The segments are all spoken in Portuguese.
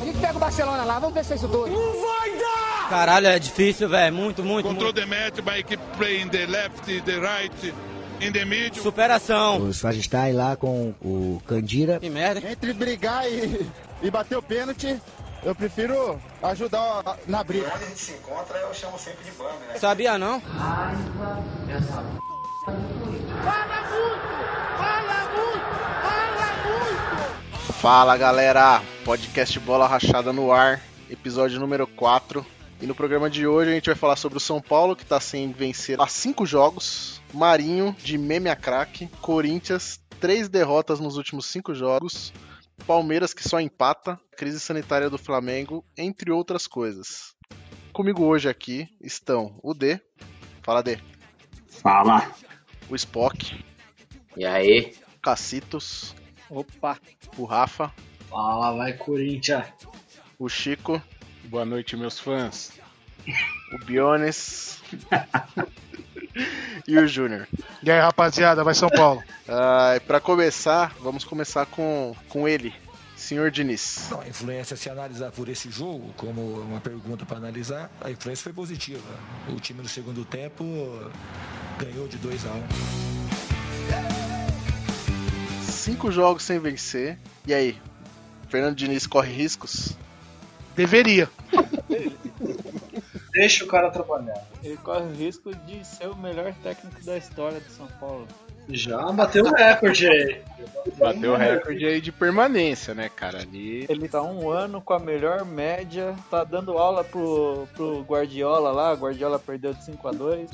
A gente pega o Barcelona lá, vamos ver se é isso tudo. Não vai dar! Caralho, é difícil, velho. Muito, muito. Control muito. the match by keep playing the left, the right, in the middle. Superação. O Swagistai lá com o Candira. Que merda. Entre brigar e, e bater o pênalti, eu prefiro ajudar na briga. Onde a gente se encontra, eu chamo sempre de bando, né? Sabia não? Fala galera, podcast Bola Rachada no ar, episódio número 4. E no programa de hoje a gente vai falar sobre o São Paulo, que tá sem vencer há 5 jogos, Marinho, de meme a craque, Corinthians, 3 derrotas nos últimos 5 jogos, Palmeiras que só empata, crise sanitária do Flamengo, entre outras coisas. Comigo hoje aqui estão o D, fala D, Fala. o Spock, E aí? Cacitos, Opa. o Rafa, Fala, vai Corinthians. o Chico, Boa noite, meus fãs. o Biones e o Júnior. E aí, rapaziada, vai São Paulo. Ah, para começar, vamos começar com, com ele, senhor Diniz. Não, a influência, se analisar por esse jogo, como uma pergunta para analisar, a influência foi positiva. O time no segundo tempo ganhou de 2 a 1 Cinco jogos sem vencer. E aí, Fernando Diniz corre riscos? Deveria. Deixa o cara trabalhar. Ele corre o risco de ser o melhor técnico da história de São Paulo. Já bateu o recorde aí. Bateu o recorde aí de permanência, né, cara? Ali. Ele tá um ano com a melhor média, tá dando aula pro, pro Guardiola lá, o Guardiola perdeu de 5 a 2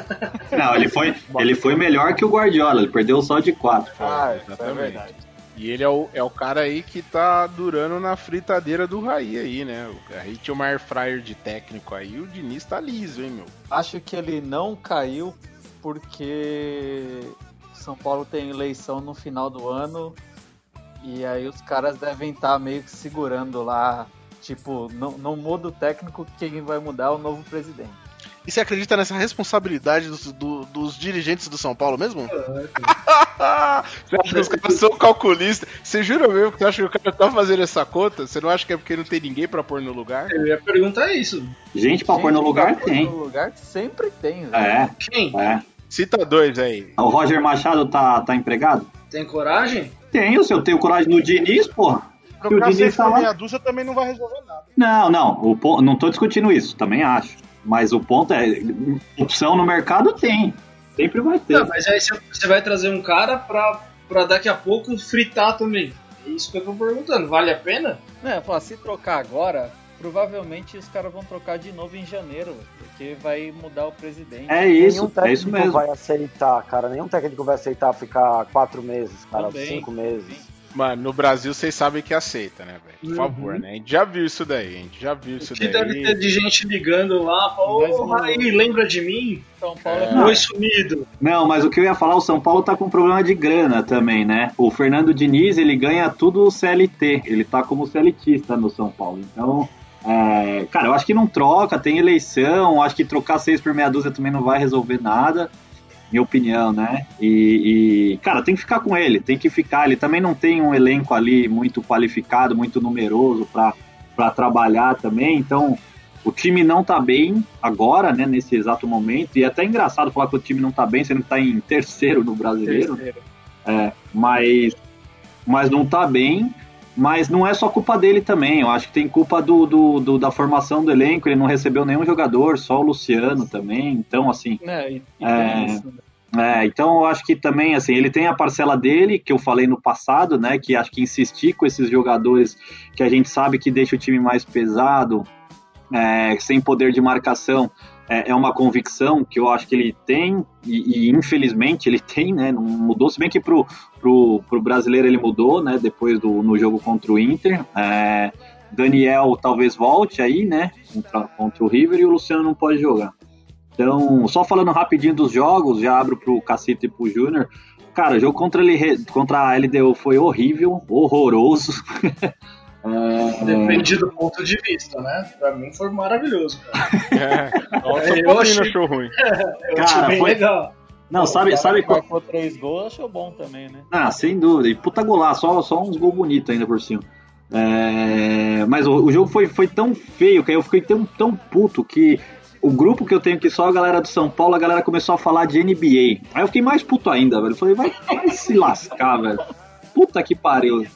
Não, ele foi, ele foi melhor que o Guardiola, ele perdeu só de 4. Ah, isso é exatamente. verdade. E ele é o, é o cara aí que tá durando na fritadeira do Raí aí, né? O Raí tinha uma air fryer de técnico aí, o Diniz tá liso, hein, meu? Acho que ele não caiu porque São Paulo tem eleição no final do ano e aí os caras devem estar meio que segurando lá. Tipo, não, não muda o técnico, quem vai mudar é o novo presidente. E você acredita nessa responsabilidade dos, do- dos dirigentes do São Paulo mesmo? você acha que os caras são calculistas? Você jura mesmo que você acha que o cara tá fazendo essa conta? Você não acha que é porque não tem ninguém pra pôr no lugar? Eu ia perguntar isso. Gente pra pôr no Gente, lugar pra pôr tem. No lugar sempre tem, velho. É. Quem? É. Cita dois aí. O Roger Machado tá, tá empregado? Tem coragem? Tenho, se eu tenho coragem no Diniz, porra. O Trocar Diniz seis tá por lá. meia dúzia também não vai resolver nada. Não, não, o pon- não tô discutindo isso, também acho. Mas o ponto é, opção no mercado tem. Sempre vai ter. Não, mas aí você- vai trazer um cara pra, pra daqui a pouco fritar também. É isso que eu tô perguntando. Vale a pena? Não, eu falo, se trocar agora, provavelmente os caras vão trocar de novo em janeiro, porque vai mudar o presidente. É isso, Nenhum é técnico isso mesmo. vai aceitar, cara. Nenhum técnico vai aceitar ficar quatro meses, cara. Também, cinco meses. Mano, no Brasil vocês sabem que aceita, né, velho? Por Uhum. favor, né? A gente já viu isso daí, a gente já viu isso que daí. deve ter de gente ligando lá, ô não- Raí, lembra de mim? São Paulo É. é, Foi sumido. Não, mas o que eu ia falar, o São Paulo tá com problema de grana também, né? O Fernando Diniz, ele ganha tudo CLT, ele tá como CLTista no São Paulo. Então, é, cara, eu acho que não troca, tem eleição, acho que trocar seis por meia dúzia também não vai resolver nada, minha opinião, né? E, e, cara, tem que ficar com ele, tem que ficar. Ele também não tem um elenco ali muito qualificado, muito numeroso pra trabalhar também, então o time não tá bem agora, né, nesse exato momento, e é até engraçado falar que o time não tá bem, sendo que tá em terceiro no brasileiro, é, mas, mas não tá bem, mas não é só culpa dele também, eu acho que tem culpa do, do, do- da formação do elenco, ele não recebeu nenhum jogador, só o Luciano também, então assim, né? E, e É. né? é, então eu acho que também, assim, ele tem a parcela dele, que eu falei no passado, né, que acho que insistir com esses jogadores que a gente sabe que deixa o time mais pesado, é, sem poder de marcação, é, é uma convicção que eu acho que ele tem, e, e infelizmente ele tem, né, não mudou, se bem que pro, pro, pro brasileiro ele mudou, né, depois do no jogo contra o Inter, é, Daniel talvez volte aí, né, contra, contra o River, e o Luciano não pode jogar. Então, só falando rapidinho dos jogos, já abro pro Cacito e pro Júnior. Cara, o jogo contra, ele, contra a LDU foi horrível, horroroso. É, Depende do ponto de vista, né? Pra mim foi maravilhoso. Cara. É, nossa, eu achei- achou ruim. Eu Cara, achei bem foi- legal. Não, sabe, cara sabe que qual. marcou três gols, achou bom também, né? Ah, sem dúvida. E puta golaço, só, só uns gols bonitos ainda por cima. É, mas o, o jogo foi, foi tão feio que eu fiquei tão, tão puto que o grupo que eu tenho aqui, só a galera do São Paulo, a galera começou a falar de NBA. Aí eu fiquei mais puto ainda, velho. Eu falei, vai, vai se lascar, velho. Puta que pariu.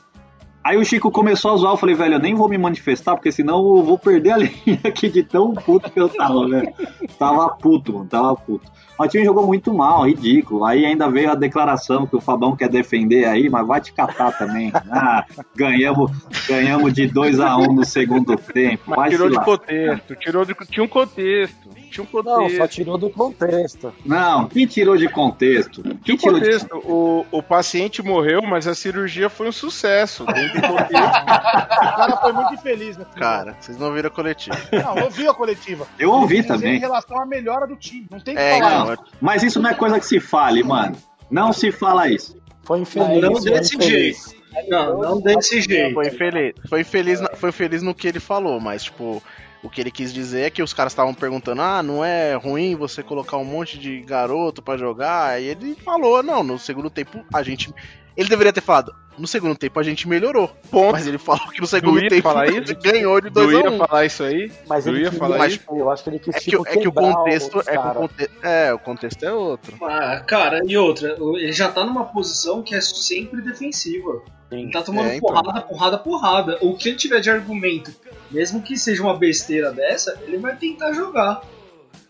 Aí o Chico começou a zoar, eu falei, velho, eu nem vou me manifestar, porque senão eu vou perder a linha aqui de tão puto que eu tava, velho. Tava puto, mano, tava puto. O time jogou muito mal, ridículo. Aí ainda veio a declaração que o Fabão quer defender aí, mas vai te catar também. Ah, ganhamos, ganhamos de 2 a 1 um no segundo tempo. Mas Vai tirou de contexto, tirou de, tinha um contexto. Tinha um contexto. Não, só tirou do contexto. Não, quem tirou de contexto? Quem Que tirou de contexto? O, o paciente morreu, mas a cirurgia foi um sucesso. Dentro do contexto. O cara foi muito infeliz, né? Cara, vocês não viram a coletiva. Não, ouviu a coletiva. Eu ouvi dizer também. Em relação à melhora do time. Não tem que É, falar. não, Mas isso não é coisa que se fale, mano. Não se fala isso. Foi infeliz. Não foi desse infeliz. jeito. Não, não desse jeito. Foi infeliz, foi infeliz, foi infeliz no que ele falou, mas tipo, o que ele quis dizer é que os caras estavam perguntando: "Ah, não é ruim você colocar um monte de garoto pra jogar?" E ele falou: "Não, no segundo tempo a gente ele deveria ter falado: "No segundo tempo a gente melhorou". Ponto. Mas ele falou que no segundo ia tempo falar isso? ganhou de Tu 2 a ia 1. falar isso aí? Mas ele ia falar mas, isso? eu acho que ele quis É que, tipo, é que o contexto é que o conte- é, o contexto é outro. Ah, cara, e outra, ele já tá numa posição que é sempre defensiva. Ele tá tomando É, então. porrada, porrada, porrada. O que ele tiver de argumento, mesmo que seja uma besteira dessa, ele vai tentar jogar.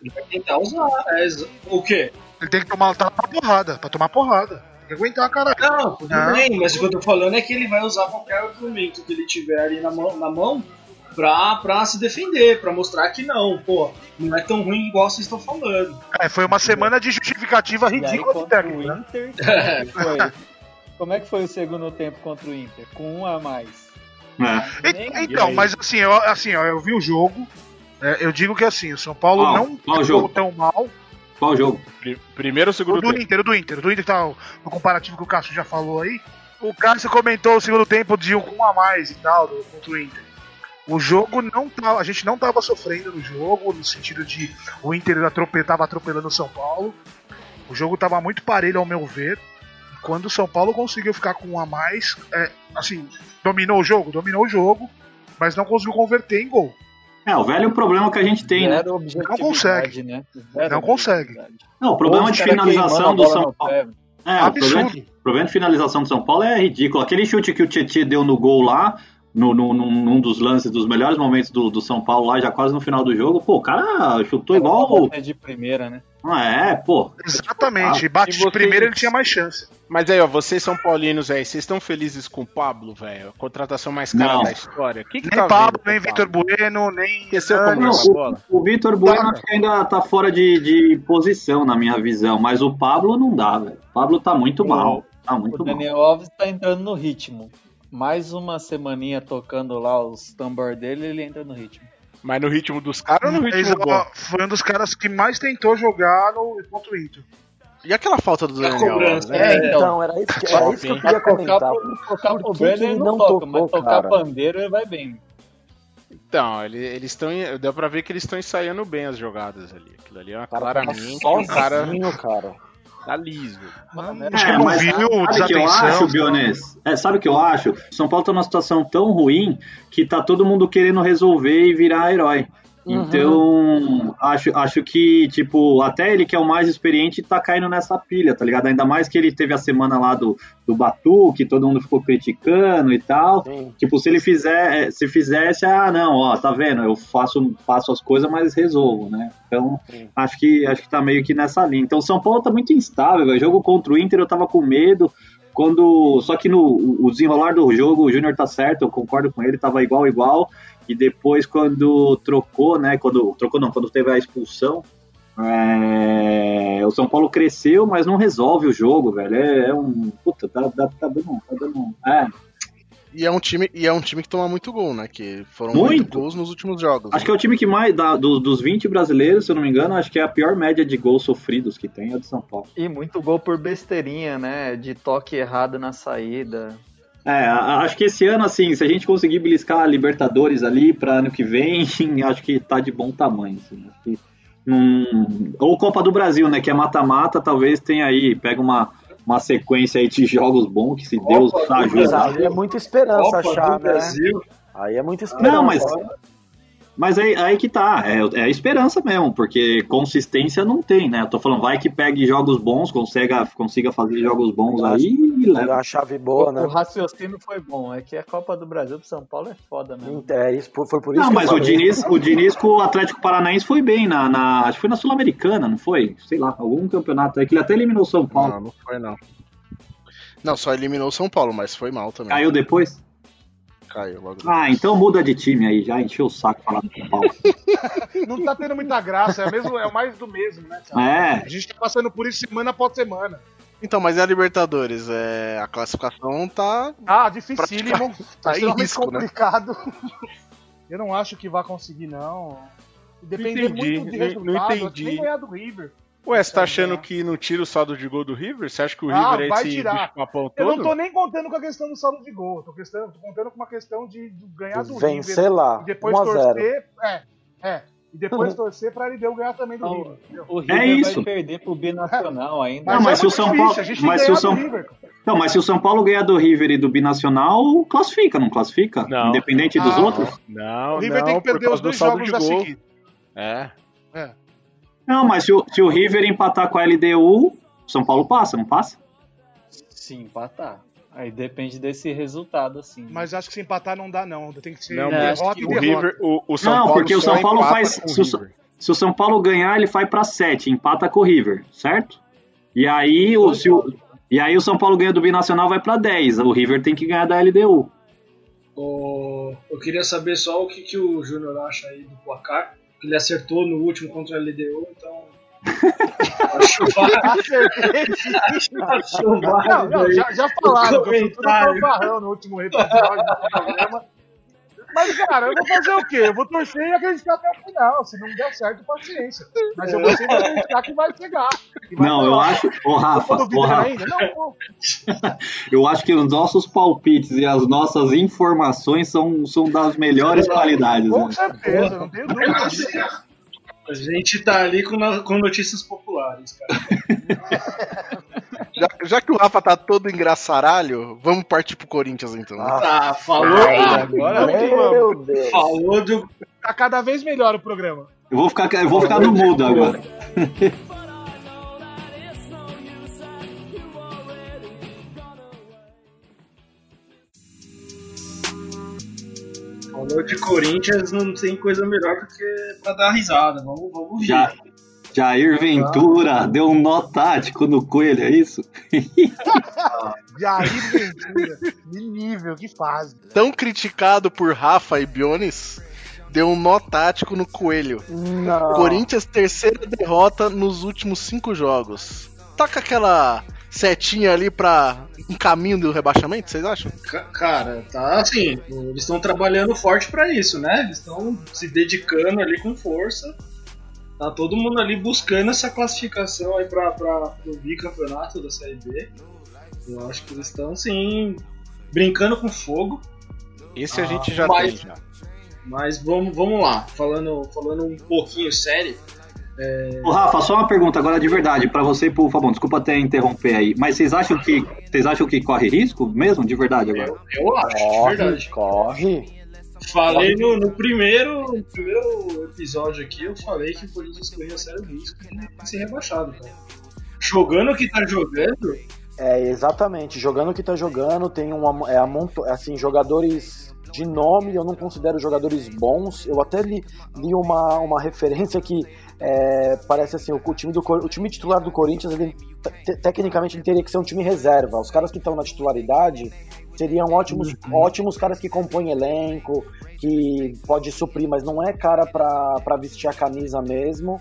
Ele vai tentar usar. É, o quê? Ele tem que tomar, tá pra porrada, pra tomar porrada. Tem que aguentar, caralho. Não, tudo Não. bem, mas o que eu tô falando é que ele vai usar qualquer argumento que ele tiver ali na mão, na mão pra, pra se defender, pra mostrar que não, pô, não é tão ruim igual vocês estão falando. É, foi uma semana de justificativa ridícula do técnico, o né? Inter, como é que foi? Como é que foi o segundo tempo contra o Inter? Com um a mais. É. E- Então, mas assim, eu, assim, ó, eu vi o jogo. é, eu digo que assim, o São Paulo não jogou jogo? tão mal. Qual jogo? Pri- Primeiro ou O segundo do tempo? Inter, o do Inter. O do Inter tá o, o comparativo que o Cássio já falou aí. O Cássio comentou o segundo tempo de um com um a mais e tal, do, contra o Inter. O jogo não tava. A gente não tava sofrendo no jogo, no sentido de o Inter atrope, tava atropelando o São Paulo. O jogo tava muito parelho ao meu ver. E quando o São Paulo conseguiu ficar com um a mais, é, assim, dominou o jogo, dominou o jogo, mas não conseguiu converter em gol. É, o velho problema que a gente tem, né? Objetividade, consegue. Né? Não consegue. Não, o problema de finalização do São Paulo. É, o problema, o problema de finalização do São Paulo é ridículo. Aquele chute que o Tietchan deu no gol lá, no, no, num, num dos lances, dos melhores momentos do, do São Paulo lá, já quase no final do jogo, pô, o cara chutou igual. É de primeira, né? Ah, é, pô. Exatamente. Ah, bate e de vocês- primeira ele tinha mais chance. Mas aí, ó, vocês são paulinos aí, vocês estão felizes com o Pablo, velho? A contratação mais cara Não. da história? Que que Nem tá Pablo, vendo, nem Vitor? Bueno, nem. Esqueceu como Não, bola? o, o Vitor Bueno acho que ainda tá fora de, de posição, na minha visão, mas o Pablo não dá, velho. O Pablo tá muito mal. Tá muito O mal. Daniel Alves tá entrando no ritmo. Mais uma semaninha tocando lá os tambor dele, ele entra no ritmo. Mas no ritmo dos caras ou no Mas, ritmo ó, bom? foi um dos caras que mais tentou jogar no contra o Inter. E aquela falta do Daniel cobrança. Alves, né? É, então. Então, era isso que, era isso que eu queria Tocar, comentar. tocar Por que que ele não, toca, mas tocou, tocar cara? pandeiro ele vai bem. Então, ele- eles estão. Deu pra ver que eles estão ensaiando bem as jogadas ali. Aquilo ali é uma, claramente um cara sozinho, cara. Tá liso. Mano, É, Tipo, mas viu, sabe o que eu acho, Bionês? É, sabe o que eu acho? São Paulo tá numa situação tão ruim que tá todo mundo querendo resolver e virar herói. Então, acho, acho que, tipo, até ele que é o mais experiente tá caindo nessa pilha, tá ligado? Ainda mais que ele teve a semana lá do, do Batu, que todo mundo ficou criticando e tal. Sim. Tipo, se ele fizer, se fizesse, ah, não, ó, tá vendo? Eu faço, faço as coisas, mas resolvo, né? Então, Sim. acho que acho que tá meio que nessa linha. Então, São Paulo tá muito instável, velho. Jogo contra o Inter, eu tava com medo. Quando, só que no o desenrolar do jogo, o Júnior tá certo, eu concordo com ele, tava igual igual. E depois quando trocou, né? Quando trocou não, quando teve a expulsão, é, o São Paulo cresceu, mas não resolve o jogo, velho. É, é um puta, tá, tá, tá dando, tá dando, é, E é um time, e é um time que toma muito gol, né? Que foram Muito. gols nos últimos jogos. Acho que é o time que mais, da, do- dos 20 brasileiros, se eu não me engano, acho que é a pior média de gols sofridos que tem, é do São Paulo. E muito gol por besteirinha, né? De toque errado na saída. É, acho que esse ano, assim, se a gente conseguir beliscar a Libertadores ali para ano que vem, acho que tá de bom tamanho. Assim, acho que não- Ou Copa do Brasil, né? Que é mata-mata, talvez tenha aí, pega uma, uma sequência aí de jogos bons, que se Deus Mas ajuda. aí é muita esperança Copa achar, do né? Brasil. Aí é muita esperança. Não, mas, mas aí, aí que tá, é, é a esperança mesmo, porque consistência não tem, né? Eu tô falando, vai que pegue jogos bons, consiga, consiga fazer jogos bons aí e leva. uma chave boa, O né? raciocínio foi bom. É que a Copa do Brasil pro São Paulo é foda mesmo. É, isso, foi por isso Não, que mas eu o. Diniz, o Diniz com o Atlético Paranaense foi bem na, na- acho que foi na Sul-Americana, não foi? Sei lá, algum campeonato aí que ele até eliminou o São Paulo. Não, não foi não. Não, só eliminou o São Paulo, mas foi mal também. Caiu depois? Caiu logo. Ah, então muda de time aí, já encheu o saco falar do São Paulo. Não tá tendo muita graça, é, mesmo, é o mais do mesmo, né? cara? É. A gente tá passando por isso semana após semana. Então, mas é a Libertadores, é... a classificação tá. Ah, dificílimo. Tá em extremamente risco, né? complicado. Eu não acho que vai conseguir, não. Entendi, muito de não- resultado. não acho que entendi. Nem ganhar do River. Ué, você tá achando que não tira o saldo de gol do River? Você acha que o Ah, River é vai esse tirar. bicho-papão Eu todo? não tô nem contando com a questão do saldo de gol. Tô, questão, tô contando com uma questão de, de ganhar do Vencer River. lá, E depois 1 a 0. torcer. É, é. E depois torcer pra ele ganhar também do River. entendeu? O River É isso. vai perder pro Binacional ainda. Não, mas é se o São Paulo, mas se o ganhar São do River. Não, mas se o São Paulo ganhar do River e do Binacional, classifica, não classifica? Não. Independente dos Ah, outros? Não, O River não, tem que perder os do dois saldo jogos da gol. seguida. É. É. Não, mas se o, se o River empatar com a LDU, o São Paulo passa, não passa? Sim, empatar. Aí depende desse resultado, assim. Mas acho que se empatar não dá, não. Tem que ser Não, derrota e o derrota. River, o, o São não, Paulo porque o São Paulo faz. Se o, se o São Paulo ganhar, ele vai pra 7, empata com o River, certo? E aí o, se o, e aí o São Paulo ganha do Binacional, vai pra 10. O River tem que ganhar da LDU. O- Eu queria saber só o que, que o Júnior acha aí do placar. Ele acertou no último contra a LDU, então. acho válido. acho Não, já, já falaram o que eu sou tudo comentário. fanfarrão no último episódio do programa. Mas, cara, eu vou fazer o quê? Eu vou torcer e acreditar até o final. Se não der certo, paciência. Mas eu vou sempre acreditar que vai chegar. que vai Não, eu acho. Ô, Rafa, ô, Rafa, ainda? Não, pô. eu acho que os nossos palpites e as nossas informações são, são das melhores qualidades. Com né? certeza, não tenho dúvida. A gente tá ali com, no- com notícias populares, cara. Já, já que o Rafa tá todo engraçaralho, vamos partir pro Corinthians então. né? Ah, falou. Agora Meu Deus. Falou do. Tá cada vez melhor o programa. Eu vou ficar, eu vou ficar no mudo agora. Falou de Corinthians, não tem coisa melhor do que pra dar risada. Vamos, vamos rir. Já, Jair Ventura deu um nó tático no coelho, é isso? Jair Ventura. Que nível, que fase. Tão criticado por Rafa e Bionis, deu um nó tático no coelho. Não. Corinthians, terceira derrota nos últimos cinco jogos. Tá com aquela setinha ali pra um caminho do rebaixamento, vocês acham? Ca- Cara, tá assim, eles estão trabalhando forte pra isso, né? Eles estão se dedicando ali com força. Tá todo mundo ali buscando essa classificação aí pra, pra, pro bicampeonato da Série B. Eu acho que eles estão, sim, brincando com fogo. Esse a Ah, gente já mas- tem já. Mas vamos, vamos lá, falando, falando um pouquinho sério. É, Ô, Rafa, só uma pergunta agora de verdade pra você e pro Fabão. Desculpa até interromper aí, mas vocês acham que vocês acham que corre risco mesmo, de verdade agora? eu, eu acho, de Corre, verdade. corre. Falei no, no primeiro, no primeiro episódio aqui, eu falei que o Corinthians corria sério risco de ser rebaixado, cara. Jogando o que tá jogando, É, exatamente. Jogando o que tá jogando, tem um é, amonto, assim, jogadores de nome, eu não considero jogadores bons. Eu até li, li uma, uma referência que é, parece assim, o, o time do o time titular do Corinthians, ele, te- tecnicamente, ele teria que ser um time reserva. Os caras que estão na titularidade seriam ótimos, ótimos caras que compõem elenco, que pode suprir, mas não é cara pra, pra vestir a camisa mesmo.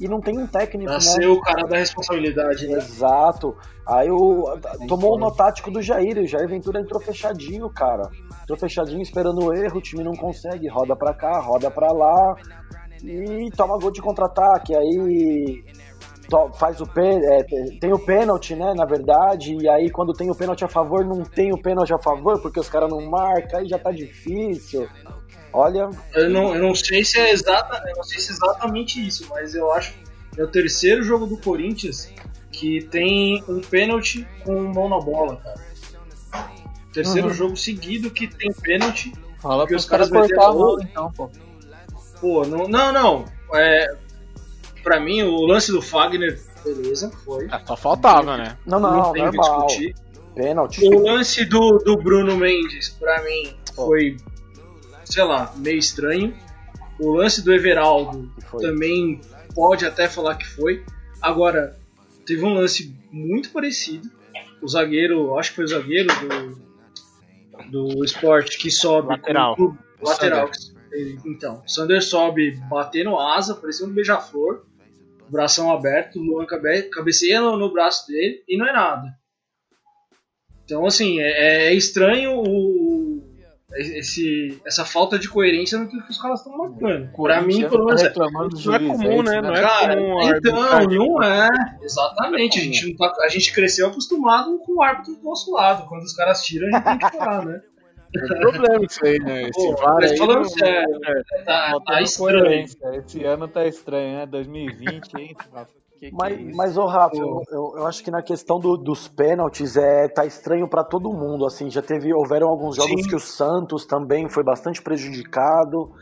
E não tem um técnico, né? nasceu o cara da responsabilidade, né? Exato. Aí o, tomou o nó tático do Jair. O Jair Ventura entrou fechadinho, cara. Entrou fechadinho esperando o erro. O time não consegue. Roda pra cá, roda pra lá. E toma gol de contra-ataque. Aí to- faz o pê- é, tem o pênalti, né? Na verdade. E aí quando tem o pênalti a favor, não tem o pênalti a favor porque os caras não marcam. Aí já tá difícil. Olha, Eu não, eu não sei se é exata, eu não sei se é exatamente isso, mas eu acho que é o terceiro jogo do Corinthians que tem um pênalti com mão na bola, cara. Terceiro Uhum. jogo seguido que tem pênalti. Fala porque pros caras cortar a mão, então, pô. Pô, não, não, não. É, pra mim, o lance do Fagner, beleza, foi. Só faltava, né? Não, não, tem o que normal. discutir. Pênalti. O lance do, do Bruno Mendes, pra mim, foi, sei lá, meio estranho. O lance do Everaldo também pode até falar que foi. Agora, teve um lance muito parecido. O zagueiro, acho que foi o zagueiro do, do esporte que sobe. Lateral. com- O lateral. Então, o Sander sobe batendo asa, parecia um beija-flor. Bração aberto, o Luan cabe- cabeceia no, no braço dele e não é nada. Então, assim, é, é estranho o, esse, essa falta de coerência no que os caras estão marcando. Pra mim, pelo menos, é. reclamando do Não é comum, né? Não é Cara, comum então, não é. Exatamente. A gente, não tá- a gente cresceu acostumado com o árbitro do nosso lado. Quando os caras tiram, a gente tem que chorar, né? Tem problema isso aí, né? Esse Pô, VAR aí falando não- sério, é. tá, Faltando tá estranho. Esse ano tá estranho, né? 2020, hein? Que que é Mas, isso? mas ô Rafa, eu, eu, eu acho que na questão do- dos pênaltis é, tá estranho pra todo mundo. Assim, já teve, houveram alguns jogos Sim. que o Santos também foi bastante prejudicado.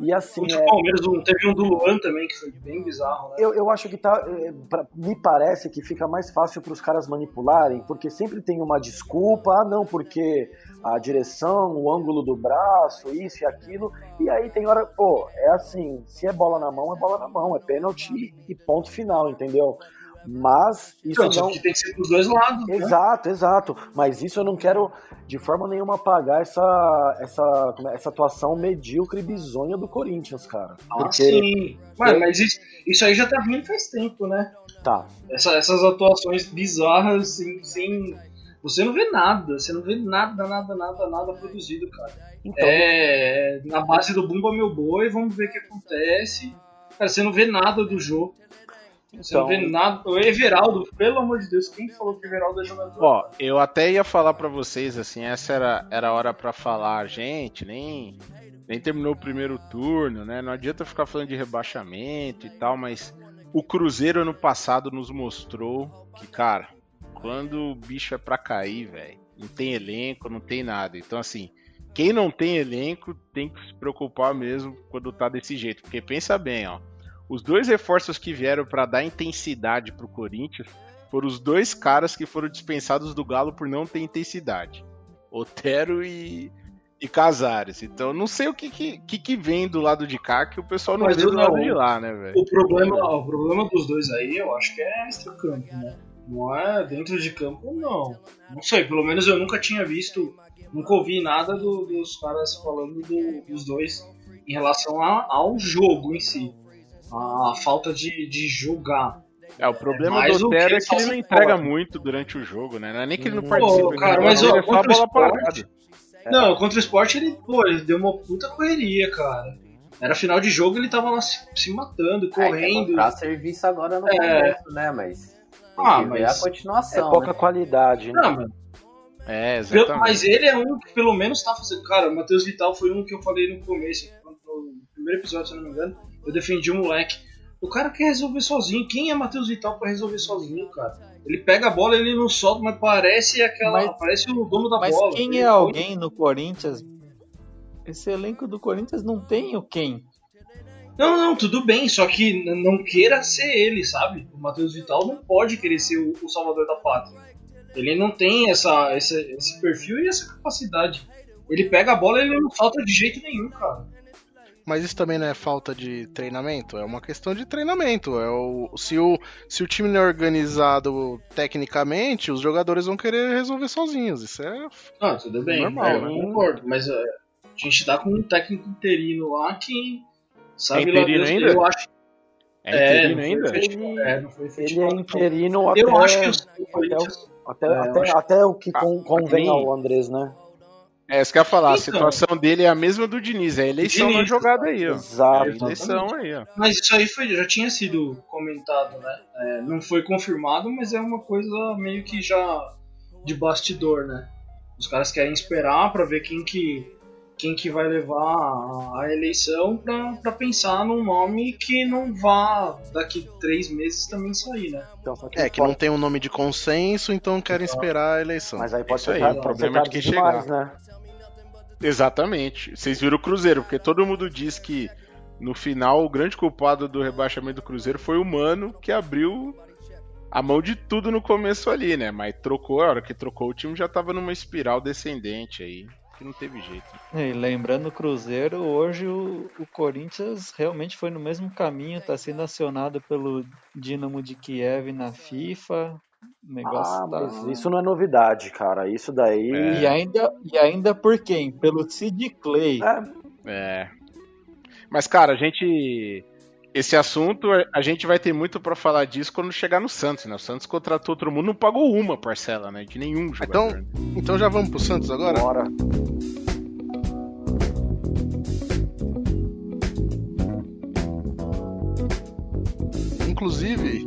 E assim, Contra é, o Palmeiras teve um do Luan também, que foi bem bizarro, né? eu, eu acho que tá. é, pra- me parece que fica mais fácil para os caras manipularem, porque sempre tem uma desculpa, ah, não, porque a direção, o ângulo do braço, isso e aquilo. E aí tem hora, pô, é assim, se é bola na mão, é bola na mão, é pênalti e ponto final, entendeu? Mas isso Então, não. que tem que ser pros dois lados. né? Exato, exato. Mas isso eu não quero de forma nenhuma apagar essa, essa, é, essa atuação medíocre e bizonha do Corinthians, cara. Ah, Porque. sim. Mas, mas isso, isso aí já tá vindo faz tempo, né? Tá. Essa- essas atuações bizarras, sem, sem. Você não vê nada, você não vê nada, nada, nada, nada produzido, cara. Então, É na base do Bumba Meu Boi, vamos ver o que acontece. Cara, você não vê nada do jogo. Você não Então- vê nada. O Everaldo, pelo amor de Deus, quem falou que o Everaldo é jogador? Ó, eu até ia falar pra vocês, assim, essa era, era a hora pra falar, gente, nem, nem terminou o primeiro turno, né? Não adianta ficar falando de rebaixamento e tal, mas o Cruzeiro ano passado nos mostrou que, cara, quando o bicho é pra cair, velho, não tem elenco, não tem nada. Então, assim, quem não tem elenco tem que se preocupar mesmo quando tá desse jeito, porque pensa bem, ó. Os dois reforços que vieram pra dar intensidade pro Corinthians foram os dois caras que foram dispensados do Galo por não ter intensidade. Otero e, e Casares. Então não sei o que, que, que, que vem do lado de cá que o pessoal não Mas vê do não, lado de lá, né, velho? O problema, o problema dos dois aí, eu acho que é extra-campo, né? Não é dentro de campo, não. Não sei, pelo menos eu nunca tinha visto, nunca ouvi nada do- dos caras falando do- dos dois em relação a- ao jogo em si. A falta de, de jogar. É, o problema mais do Otero é que ele não entrega fora. muito durante o jogo, né? Não é nem que ele não Pô, participa, cara, mas, não ó, ele é só a contra o bola Sport- parada. Não, contra o esporte ele, pô, ele deu uma puta correria, cara. Era final de jogo, ele tava lá se, se matando, correndo. Pra serviço agora no É. começo, né? Mas tem Ah, que ver mas- a continuação. é pouca né? qualidade, né? Não, mas É, Pelo- exatamente. Mas ele é um que pelo menos tá fazendo. Cara, o Matheus Vital foi um que eu falei no começo, no primeiro episódio, se eu não me engano. Eu defendi o moleque. O cara quer resolver sozinho. Quem é Matheus Vital pra resolver sozinho, cara? Ele pega a bola, ele não solta, mas parece aquela. Mas- parece o dono da Mas bola. quem Ele- é alguém no Corinthians? Esse elenco do Corinthians não tem o quem. Não, não, tudo bem, só que não queira ser ele, sabe? O Matheus Vital não pode querer ser o, o salvador da pátria. Ele não tem essa, esse, esse perfil e essa capacidade. Ele pega a bola e ele não solta de jeito nenhum, cara. Mas isso também não é falta de treinamento, é uma questão de treinamento. É o, se, o, se o time não é organizado tecnicamente, os jogadores vão querer resolver sozinhos. Isso é Ah, tudo bem, normal. é, eu né? concordo, mas é, a gente tá com um técnico interino lá que sabe É lá interino Deus, ainda? eu acho É interino não foi ainda? é, não foi Ele efetivo, é interino até, Eu acho que o até, até, É, até, até o que Ah, convém ao Andrés, né? É, isso que eu ia falar, a Então. situação dele é a mesma do Diniz, é a eleição na Diniz, jogada aí, ó. É Exato. a eleição aí, ó. Mas isso aí foi, já tinha sido comentado, né? É, não foi confirmado, mas é uma coisa meio que já de bastidor, né? Os caras querem esperar pra ver quem que quem que vai levar a, a eleição pra, pra pensar num nome que não vá daqui três meses também sair, né? Então, só É, que não tem um nome de consenso, então querem esperar a eleição. Mas aí pode Isso ser o pode problema é de tarde quem demais, chegar. né? Exatamente. Vocês viram o Cruzeiro, porque todo mundo diz que no final o grande culpado do rebaixamento do Cruzeiro foi o Mano, que abriu a mão de tudo no começo ali, né? Mas trocou, a hora que trocou o time já tava numa espiral descendente aí, que não teve jeito. E lembrando o Cruzeiro, hoje o, o Corinthians realmente foi no mesmo caminho, tá sendo acionado pelo Dinamo de Kiev na FIFA. O negócio Ah, tá... mas isso não é novidade, cara. Isso daí. E ainda, e ainda por quem? Pelo Sid Clay. É. Mas, cara, a gente. Esse assunto, a gente vai ter muito pra falar disso quando chegar no Santos, né? O Santos contratou todo mundo, não pagou uma parcela, né? De nenhum jogador. Então, então já vamos pro Santos agora? Bora. Inclusive,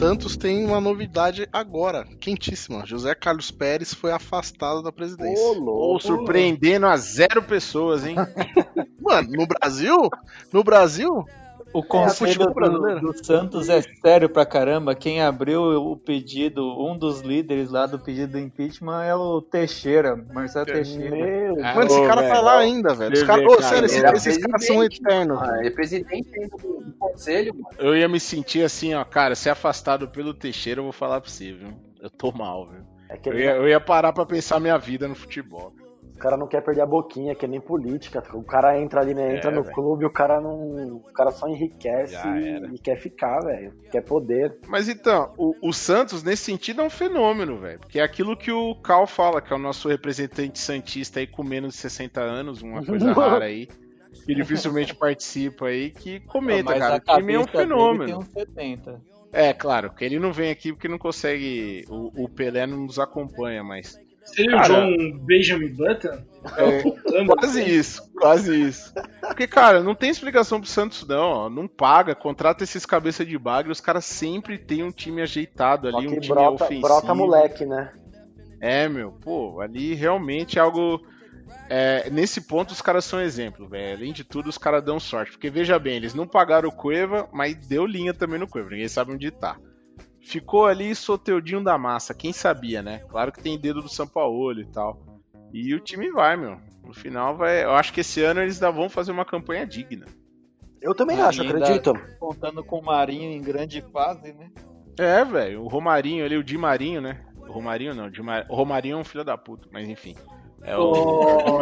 Santos tem uma novidade agora, quentíssima. José Carlos Pérez foi afastado da presidência. Ou surpreendendo a zero pessoas, hein? Mano, no Brasil? No Brasil? O conselho futebol do, do Santos é sério pra caramba. Quem abriu o pedido, um dos líderes lá do pedido do impeachment é o Teixeira, Marcelo Teixeira. Meu Mano, esse cara tá lá ainda, velho. Os caras, ô, sério, esses, é esses caras são presidente, eternos. mano. Ele é presidente ainda do, do conselho, mano. Eu ia me sentir assim, ó, cara, ser afastado pelo Teixeira, eu vou falar pra você, viu? Eu tô mal, viu? É que Eu ia, eu ia parar pra pensar minha vida no futebol. O cara não quer perder a boquinha, que é nem política. O cara entra ali, né? Entra É, no velho. clube, o cara não. O cara só enriquece e, e quer ficar, velho. Quer poder. Mas então, o, o Santos, nesse sentido, é um fenômeno, velho. Porque é aquilo que o Cal fala, que é o nosso representante santista aí com menos de 60 anos, uma coisa rara aí. Que dificilmente participa aí, que comenta, Mas cara. O time é um fenômeno. tem uns 70. É, claro, que ele não vem aqui porque não consegue. O, o Pelé não nos acompanha, mas. Seria o Cara, John Benjamin Button? É, quase isso, quase isso. Porque, cara, não tem explicação pro Santos, não. Ó. Não paga, contrata esses cabeça de bagre, os caras sempre tem um time ajeitado ali, um que time brota, ofensivo. brota moleque, né? É, meu, pô, ali realmente é algo. é, nesse ponto os caras são exemplo, velho. Além de tudo, os caras dão sorte. Porque veja bem, eles não pagaram o Cueva, mas deu linha também no Cueva. Ninguém sabe onde tá. Ficou ali soteudinho da massa, quem sabia, né? Claro que tem dedo do São Paulo e tal. E o time vai, meu. No final vai. Eu acho que esse ano eles ainda vão fazer uma campanha digna. Eu também E acho, acredito. Contando com o Marinho em grande fase, né? É, velho. O Romarinho ali, o Di Marinho, né? O Romarinho não, o, Di Mar... o Romarinho é um filho da puta, mas enfim. É o. Oh,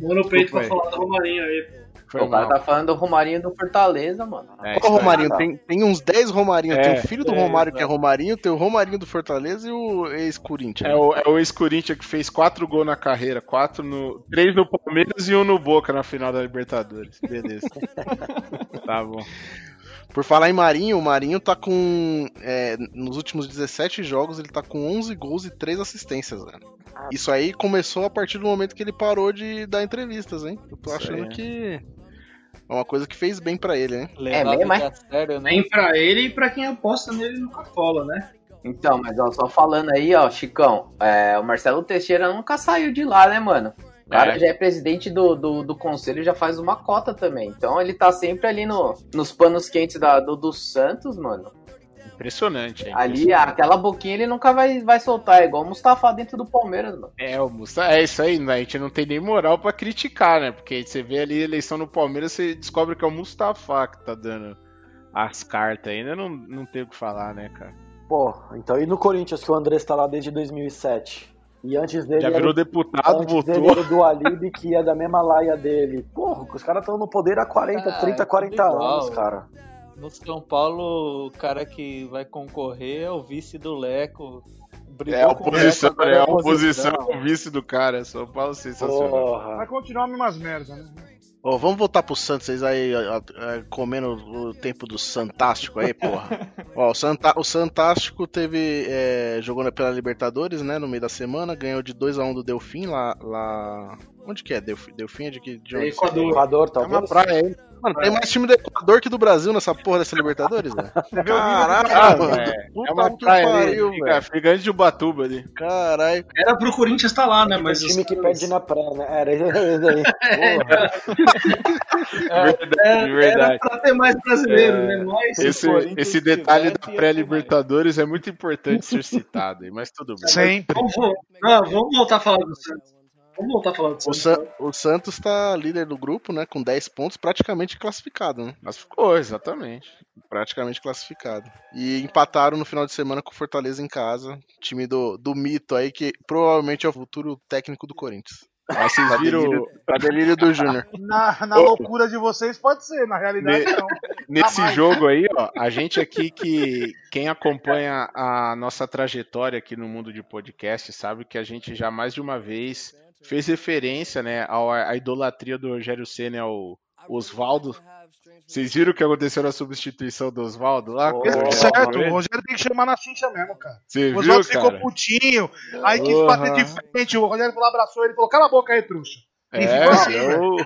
mão no peito pra falar do Romarinho aí. Foi o cara mal. tá falando do Romarinho do Fortaleza, mano. É, Qual. Romarinho? Tem, tem uns 10 Romarinho. É, tem o filho do é, Romário, que é. Romarinho, tem o Romarinho do Fortaleza e o ex-Corinthians. É o, é o ex-Corinthians que fez quatro gols na carreira, quatro no. três no Palmeiras e um no Boca na final da Libertadores. Beleza. tá bom. Por falar em Marinho, o Marinho tá com. é, nos últimos 17 jogos, ele tá com 11 gols e 3 assistências, velho. Isso aí começou a partir do momento que ele parou de dar entrevistas, hein? Eu tô Isso achando aí. que. É uma coisa que fez bem pra ele, hein? Levado mesmo, é? sério, né? Nem pra ele e pra quem aposta nele no Cartola, né? Então, mas ó, só falando aí, ó, Chicão, é, o Marcelo Teixeira nunca saiu de lá, né, mano? O cara É. já é presidente do, do, do conselho já faz uma cota também. Então ele tá sempre ali no, nos panos quentes da, do, do Santos, mano. Impressionante, hein? Ali, aquela boquinha ele nunca vai, vai soltar, é igual o Mustafa dentro do Palmeiras, mano. É, o Musta, é isso aí, né? a gente não tem nem moral pra criticar, né? Porque você vê ali a eleição no Palmeiras, você descobre que é o Mustafa que tá dando as cartas ainda, não, não tem o que falar, né, cara? Pô, então e no Corinthians, que o Andrés tá lá desde 2007? E antes dele. Já era- virou deputado, antes dele era o do Alib, que ia da mesma laia dele. Porra, os caras estão no poder há 40, Ah, 30, é 40 tudo igual. anos, cara. No São Paulo, o cara que vai concorrer é o vice do Leco. Brigou É a com o oposição, Leco, é a é oposição, o vice do cara, São Paulo sensacional. Porra. Vai continuar a mesmas merda, né? Ô, vamos voltar pro Santos, vocês aí comendo o tempo do Santástico aí, porra. Ó, o, Santa, o Santástico teve. é, jogou pela Libertadores, né? No meio da semana, ganhou de 2x1 do Delfim lá, lá. Onde que é? Delfim, Delfim é de que? De É onde? Equador. Equador, É uma talvez. praia aí. Mano, tem mais time do Equador que do Brasil nessa porra dessa Libertadores, velho. Caraca, Ah, mano. é uma que praia pariu, velho. fica antes de Ubatuba ali. Caralho. Era pro Corinthians estar lá, né? Mas um time os que perde na praia, né? Era isso aí. Verdade, É, Era verdade. pra ter mais brasileiro, É. né? Mas Esse, esse detalhe da pré-Libertadores é muito importante ser citado, aí, mas tudo bem. Sempre. vamos, não, vamos voltar a falar do Santos. Vamos voltar a falar do O, Santos. Sa- o Santos tá líder do grupo, né? Com 10 pontos, praticamente classificado, né? Mas ficou, exatamente. Praticamente classificado. E empataram no final de semana com o Fortaleza em casa. Time do, do mito aí, que provavelmente é o futuro técnico do Corinthians. Mas vocês viram. delírio, pra delírio do Júnior. Na, na loucura de vocês pode ser, na realidade Ne- não. Nesse Jamais. jogo aí, ó, a gente aqui que quem acompanha a nossa trajetória aqui no mundo de podcast sabe que a gente já mais de uma vez fez referência, né, ao- à idolatria do Rogério Senna ao Oswaldo. Vocês viram o que aconteceu na substituição do Oswaldo lá? Porque Com o certo, Rogério? o Rogério tem que chamar na chincha mesmo, cara. Você O Oswaldo ficou putinho, aí quis bater de frente, o Rogério falou, abraçou ele, falou, cala a boca aí, trouxa. E É, ficou assim, eu- o o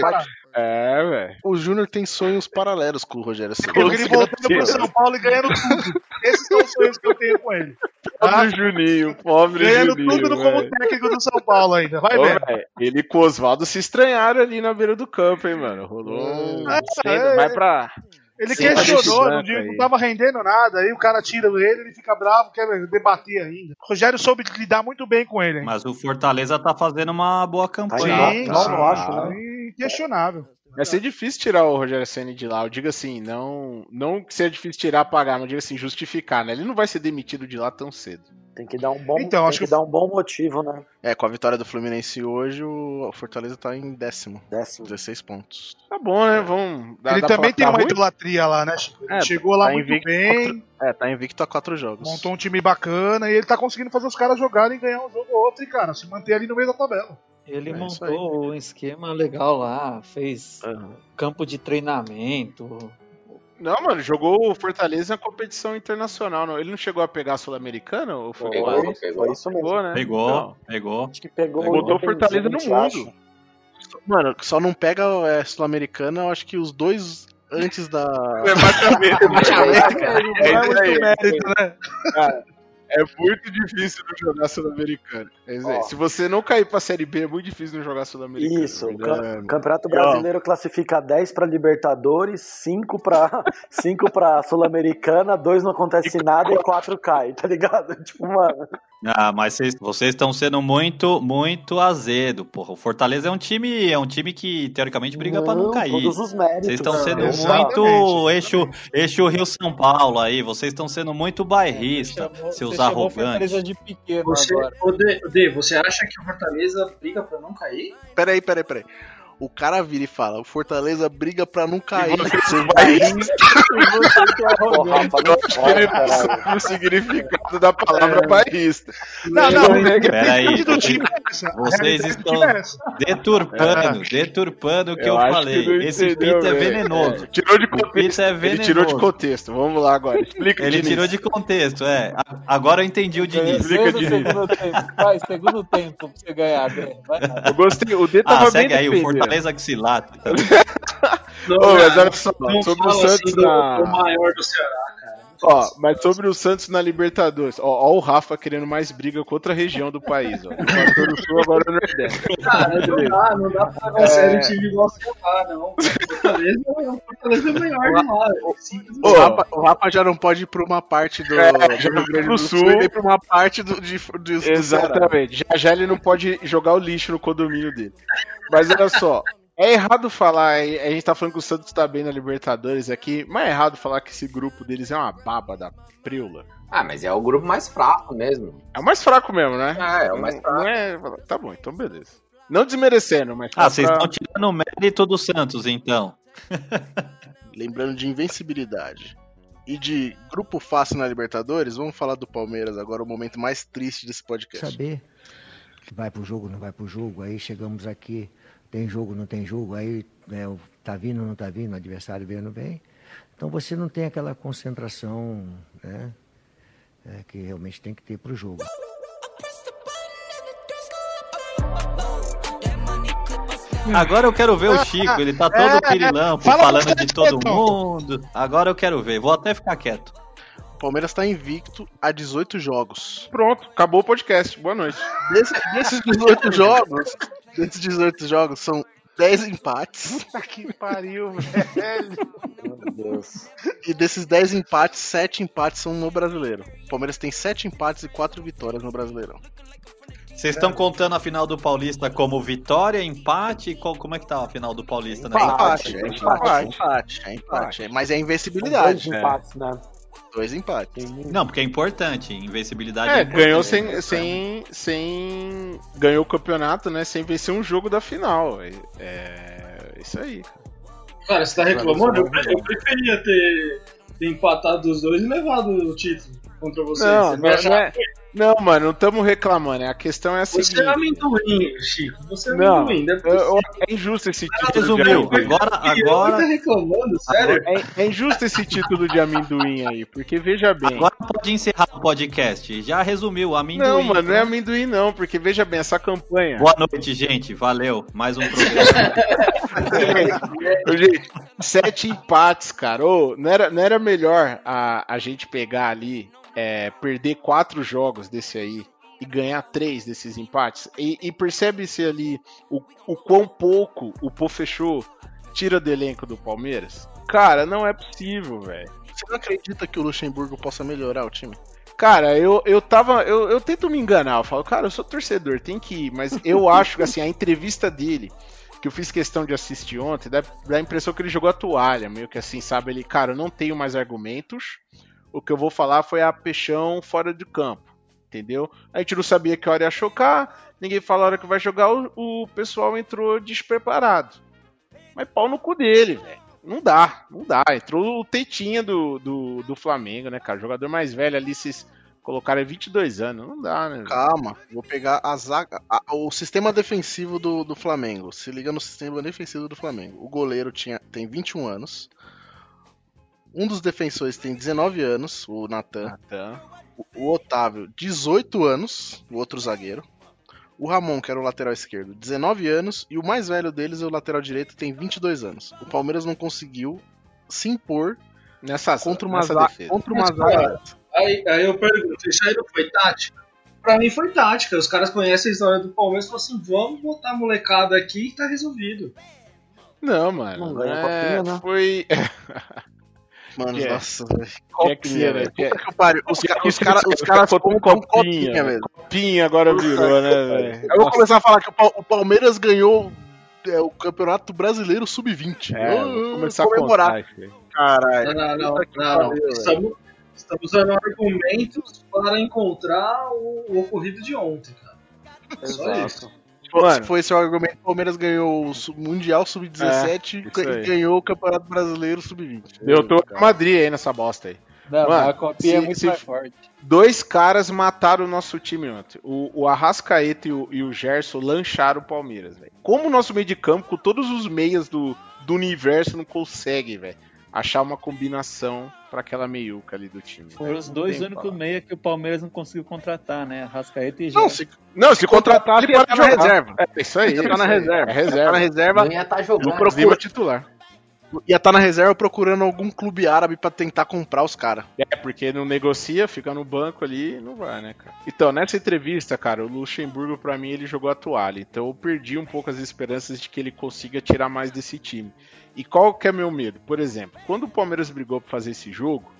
faz. cara. É, velho. O Júnior tem sonhos paralelos com o Rogério Ceni. Eu ele voltando pro São Paulo e ganhando tudo. Esses são os sonhos que eu tenho com ele. Pobre Juninho, pobre Ganhando Juninho. tudo no como técnico do São Paulo ainda. Vai velho, ele com o Oswaldo se estranharam ali na beira do campo, hein, mano. Rolou um. É, Sei, é, vai pra. Ele Sim, questionou, não, não tava rendendo nada, aí o cara tira ele, ele fica bravo, quer debater ainda. O Rogério soube lidar muito bem com ele, hein? Mas o Fortaleza tá fazendo uma boa campanha. Sim, Tá- não acho, né? Inquestionável. Vai ser difícil tirar o Rogério Senna de lá. Eu digo assim, não, não que seja difícil tirar, pagar, mas eu digo assim, justificar, né? Ele não vai ser demitido de lá tão cedo. Tem que dar um bom, Então, acho que, que- dar um bom motivo, né? É, com a vitória do Fluminense hoje, o Fortaleza tá em décimo. Décimo. 16 pontos. Tá bom, né? Vamos. dá- ele dá também tem uma ruim? idolatria lá, né, Chico? É, chegou lá tá muito invicto bem, É, tá invicto a quatro jogos. montou um time bacana e ele tá conseguindo fazer os caras jogarem e ganhar um jogo ou outro e, cara, se manter ali no meio da tabela. Ele É montou um esquema legal lá, fez campo de treinamento. Não, mano, jogou o Fortaleza na competição internacional. Não. Ele não chegou a pegar a Sul-Americana? Ou foi? Pegou, Foi, pegou. foi isso mesmo. Pegou, né? Pegou, Não. pegou. Acho que pegou Botou o Fortaleza no mundo. acho. Mano, só não pega é, Sul-Americana, eu acho que os dois antes da. É baixamento, Não é É isso aí. muito mérito, né? Cara, é muito difícil não jogar Sul-Americana. É. Ó. Se você não cair pra Série B, é muito difícil não jogar Sul-Americana. Isso. Cam- Campeonato Brasileiro classifica 10 para Libertadores, 5 para 5 para Sul-Americana, 2 não acontece nada e 4 cai, tá ligado? Tipo, mano. Ah, mas vocês- vocês estão sendo muito, muito azedo, porra. O Fortaleza é um time, é um time que teoricamente briga pra não cair. Todos os méritos. Vocês estão né? sendo Exatamente, muito eixo, eixo Rio São Paulo aí. Vocês estão sendo muito bairrista, Chamou- seus você chamou o arrogantes. Fortaleza de pequeno Você, agora. ô, Dê, você acha que o Fortaleza briga pra não cair? Peraí, peraí, peraí. O cara vira e fala: o Fortaleza briga pra não cair. Você vai não fora, caralho. o significado da palavra bairrista. Não, não, Peraí, é essa. A vocês estão é deturpando, deturpando o que eu, falei. não Esse entendeu, pizza é velho. venenoso. É, tirou de contexto. é Ele tirou de contexto. Vamos lá agora. Explica, Ele tirou de contexto, é. Agora eu entendi o Diniz. Explica, Diniz. segundo tempo. Vai, segundo tempo pra você ganhar. Vai lá. Eu gostei. O D tava Ah, bem segue aí, o. Fortaleza late. tá? Não, Ô, mas olha só, sobre o Santos assim na- do maior do Ceará, cara. Ó, mas sobre o Santos na Libertadores. Ó, ó o Rafa querendo mais briga com outra região do país. Ó. Do Pastor do Sul, agora no Nordeste. Cara, não dá, não dá pra levar a sério um time igual o Ceará, não. O Fortaleza, o Fortaleza é o melhor de lá. é. O Rafa, o Rafa já não pode ir pra uma parte do, É, do Rio Grande do Sul, Sul. e pra uma parte do, de, do, do. Exatamente. Já já ele não pode jogar o lixo no condomínio dele. Mas olha só. É errado falar, a gente tá falando que o Santos tá bem na Libertadores aqui, mas é errado falar que esse grupo deles é uma baba da preula. Ah, mas é o grupo mais fraco mesmo. É o mais fraco mesmo, né? É, é o mais Não- fraco. Não é... Tá bom, então beleza. Não desmerecendo, mas. Ah, vocês pra- estão tirando o mérito do Santos, então. Lembrando de invencibilidade e de grupo fácil na Libertadores, vamos falar do Palmeiras agora, o momento mais triste desse podcast. Saber que vai pro jogo, não vai pro jogo, aí chegamos aqui, tem jogo, não tem jogo, aí né, o- tá vindo, não tá vindo, o adversário vem, não vem. Então você não tem aquela concentração né, é, que realmente tem que ter pro jogo. Agora eu quero ver o Chico, ele tá todo É, pirilampo, fala falando de todo mundo. Agora eu quero ver, vou até ficar quieto. O Palmeiras tá invicto a 18 jogos. Pronto, acabou o podcast. Boa noite. Desse- desses 18 jogos, desses 18 jogos são 10 empates. Puta que pariu, velho. Meu Deus. E desses 10 empates, 7 empates são no brasileiro. O Palmeiras tem 7 empates e 4 vitórias no Brasileirão. Vocês estão contando a final do Paulista como vitória, empate? Qual- como é que tá a final do Paulista? né? Empate, é Empate. empate, empate, é empate. Mas é Dois invencibilidade. empates, né? Dois empates. Não, porque é importante, invencibilidade. É, importante. ganhou sem, sem, sem. Ganhou o campeonato, né? Sem vencer um jogo da final. É, é isso aí. Cara, você tá reclamando? Eu, eu preferia ter, ter empatado os dois e levado o título contra vocês. Não, Você não, vai achar não é- que Não, mano, não estamos reclamando. A questão é a seguinte. Você é amendoim, Chico. Você é Não, amendoim. É eu- é injusto esse título Resumiu. de amendoim. Agora, E eu agora, tá reclamando, sério? É, é injusto esse título de amendoim aí, porque veja bem. agora pode encerrar o podcast. Já resumiu, amendoim. não, mano, não é amendoim não, porque veja bem, essa campanha. Boa noite, gente. Valeu. Mais um programa. Gente, sete empates, cara. Ô, não, era, não era melhor a, a gente pegar ali, é, perder quatro jogos desse aí e ganhar três desses empates? E, e percebe-se ali o, o quão pouco o Pô fechou tira do elenco do Palmeiras? Cara, não é possível, velho. Você não acredita que o Luxemburgo possa melhorar o time? Cara, eu, eu tava. Eu, eu tento me enganar. Eu falo, cara, eu sou torcedor, tem que ir. Mas eu acho que assim, a entrevista dele, que eu fiz questão de assistir ontem, dá, dá a impressão que ele jogou a toalha. Meio que assim, sabe? Ele, cara, eu não tenho mais argumentos. O que eu vou falar foi a peixão fora de campo. Entendeu? A gente não sabia que hora ia chocar. Ninguém falou a hora que vai jogar. O, o pessoal entrou despreparado. Mas pau no cu dele, velho. Não dá, não dá. Entrou o Tetinha do, do, do Flamengo, né, cara? O jogador mais velho ali, vocês colocaram é 22 anos. Não dá, né? Calma, vou pegar a zaga, a- o sistema defensivo do, do Flamengo. Se liga no sistema defensivo do Flamengo. O goleiro tinha, tem 21 anos. Um dos defensores tem 19 anos, o Natan. O, o Otávio, 18 anos, o outro zagueiro. O Ramon, que era o lateral esquerdo, 19 anos. E o mais velho deles, o lateral direito, tem 22 anos. O Palmeiras não conseguiu se impor Nessa, contra uma, nessa defesa. contra uma Mas, zaga. cara, Aí, aí eu pergunto, isso aí não foi tática? Pra mim foi tática. Os caras conhecem a história do Palmeiras e falam assim: vamos botar a molecada aqui e tá resolvido. Não, mano. Não ganha é, copinha, né? Foi. Mano, Que é? nossa, velho. Que Copinha, velho. Tinha- Puta que pariu. Os, ca- que os caras os compram compram copinha, copinha, velho. Copinha agora virou, né, velho? Eu vou começar a falar que o, Pal- o Palmeiras ganhou é, o Campeonato Brasileiro Sub-20. É, vou começar a comemorar. isso aí. Caralho. Não, não, não. Que não. Estamos, estamos usando argumentos para encontrar o, o ocorrido de ontem, cara. Só isso. Se for- Mano. Se for esse o argumento, o Palmeiras ganhou o Mundial Sub-17 É, e ganhou o Campeonato Brasileiro Sub-20. Eu tô com Madrid aí nessa bosta aí. Não, Mano, a copinha é muito se- mais forte. Dois caras mataram o nosso time ontem. O, o Arrascaeta e o, e o Gerson lancharam o Palmeiras, velho. Como o nosso meio de campo, com todos os meias do, do universo, não consegue, velho, achar uma combinação pra aquela meiuca ali do time. Foram os dois únicos meia que o Palmeiras não conseguiu contratar, né? Rascaeta e Não, se, Não, se contratar, ele para tá de na reserva. É isso aí. Ia tá na reserva. É tá reserva. na reserva. Não ia estar Eu jogando. Zima titular. Ia estar na reserva procurando algum clube árabe pra tentar comprar os caras. É, porque não negocia, fica no banco ali não vai, né, cara? Então, nessa entrevista, cara, o Luxemburgo, pra mim, ele jogou a toalha. Então, eu perdi um pouco as esperanças de que ele consiga tirar mais desse time. E qual que é meu medo? Por exemplo, quando o Palmeiras brigou pra fazer esse jogo,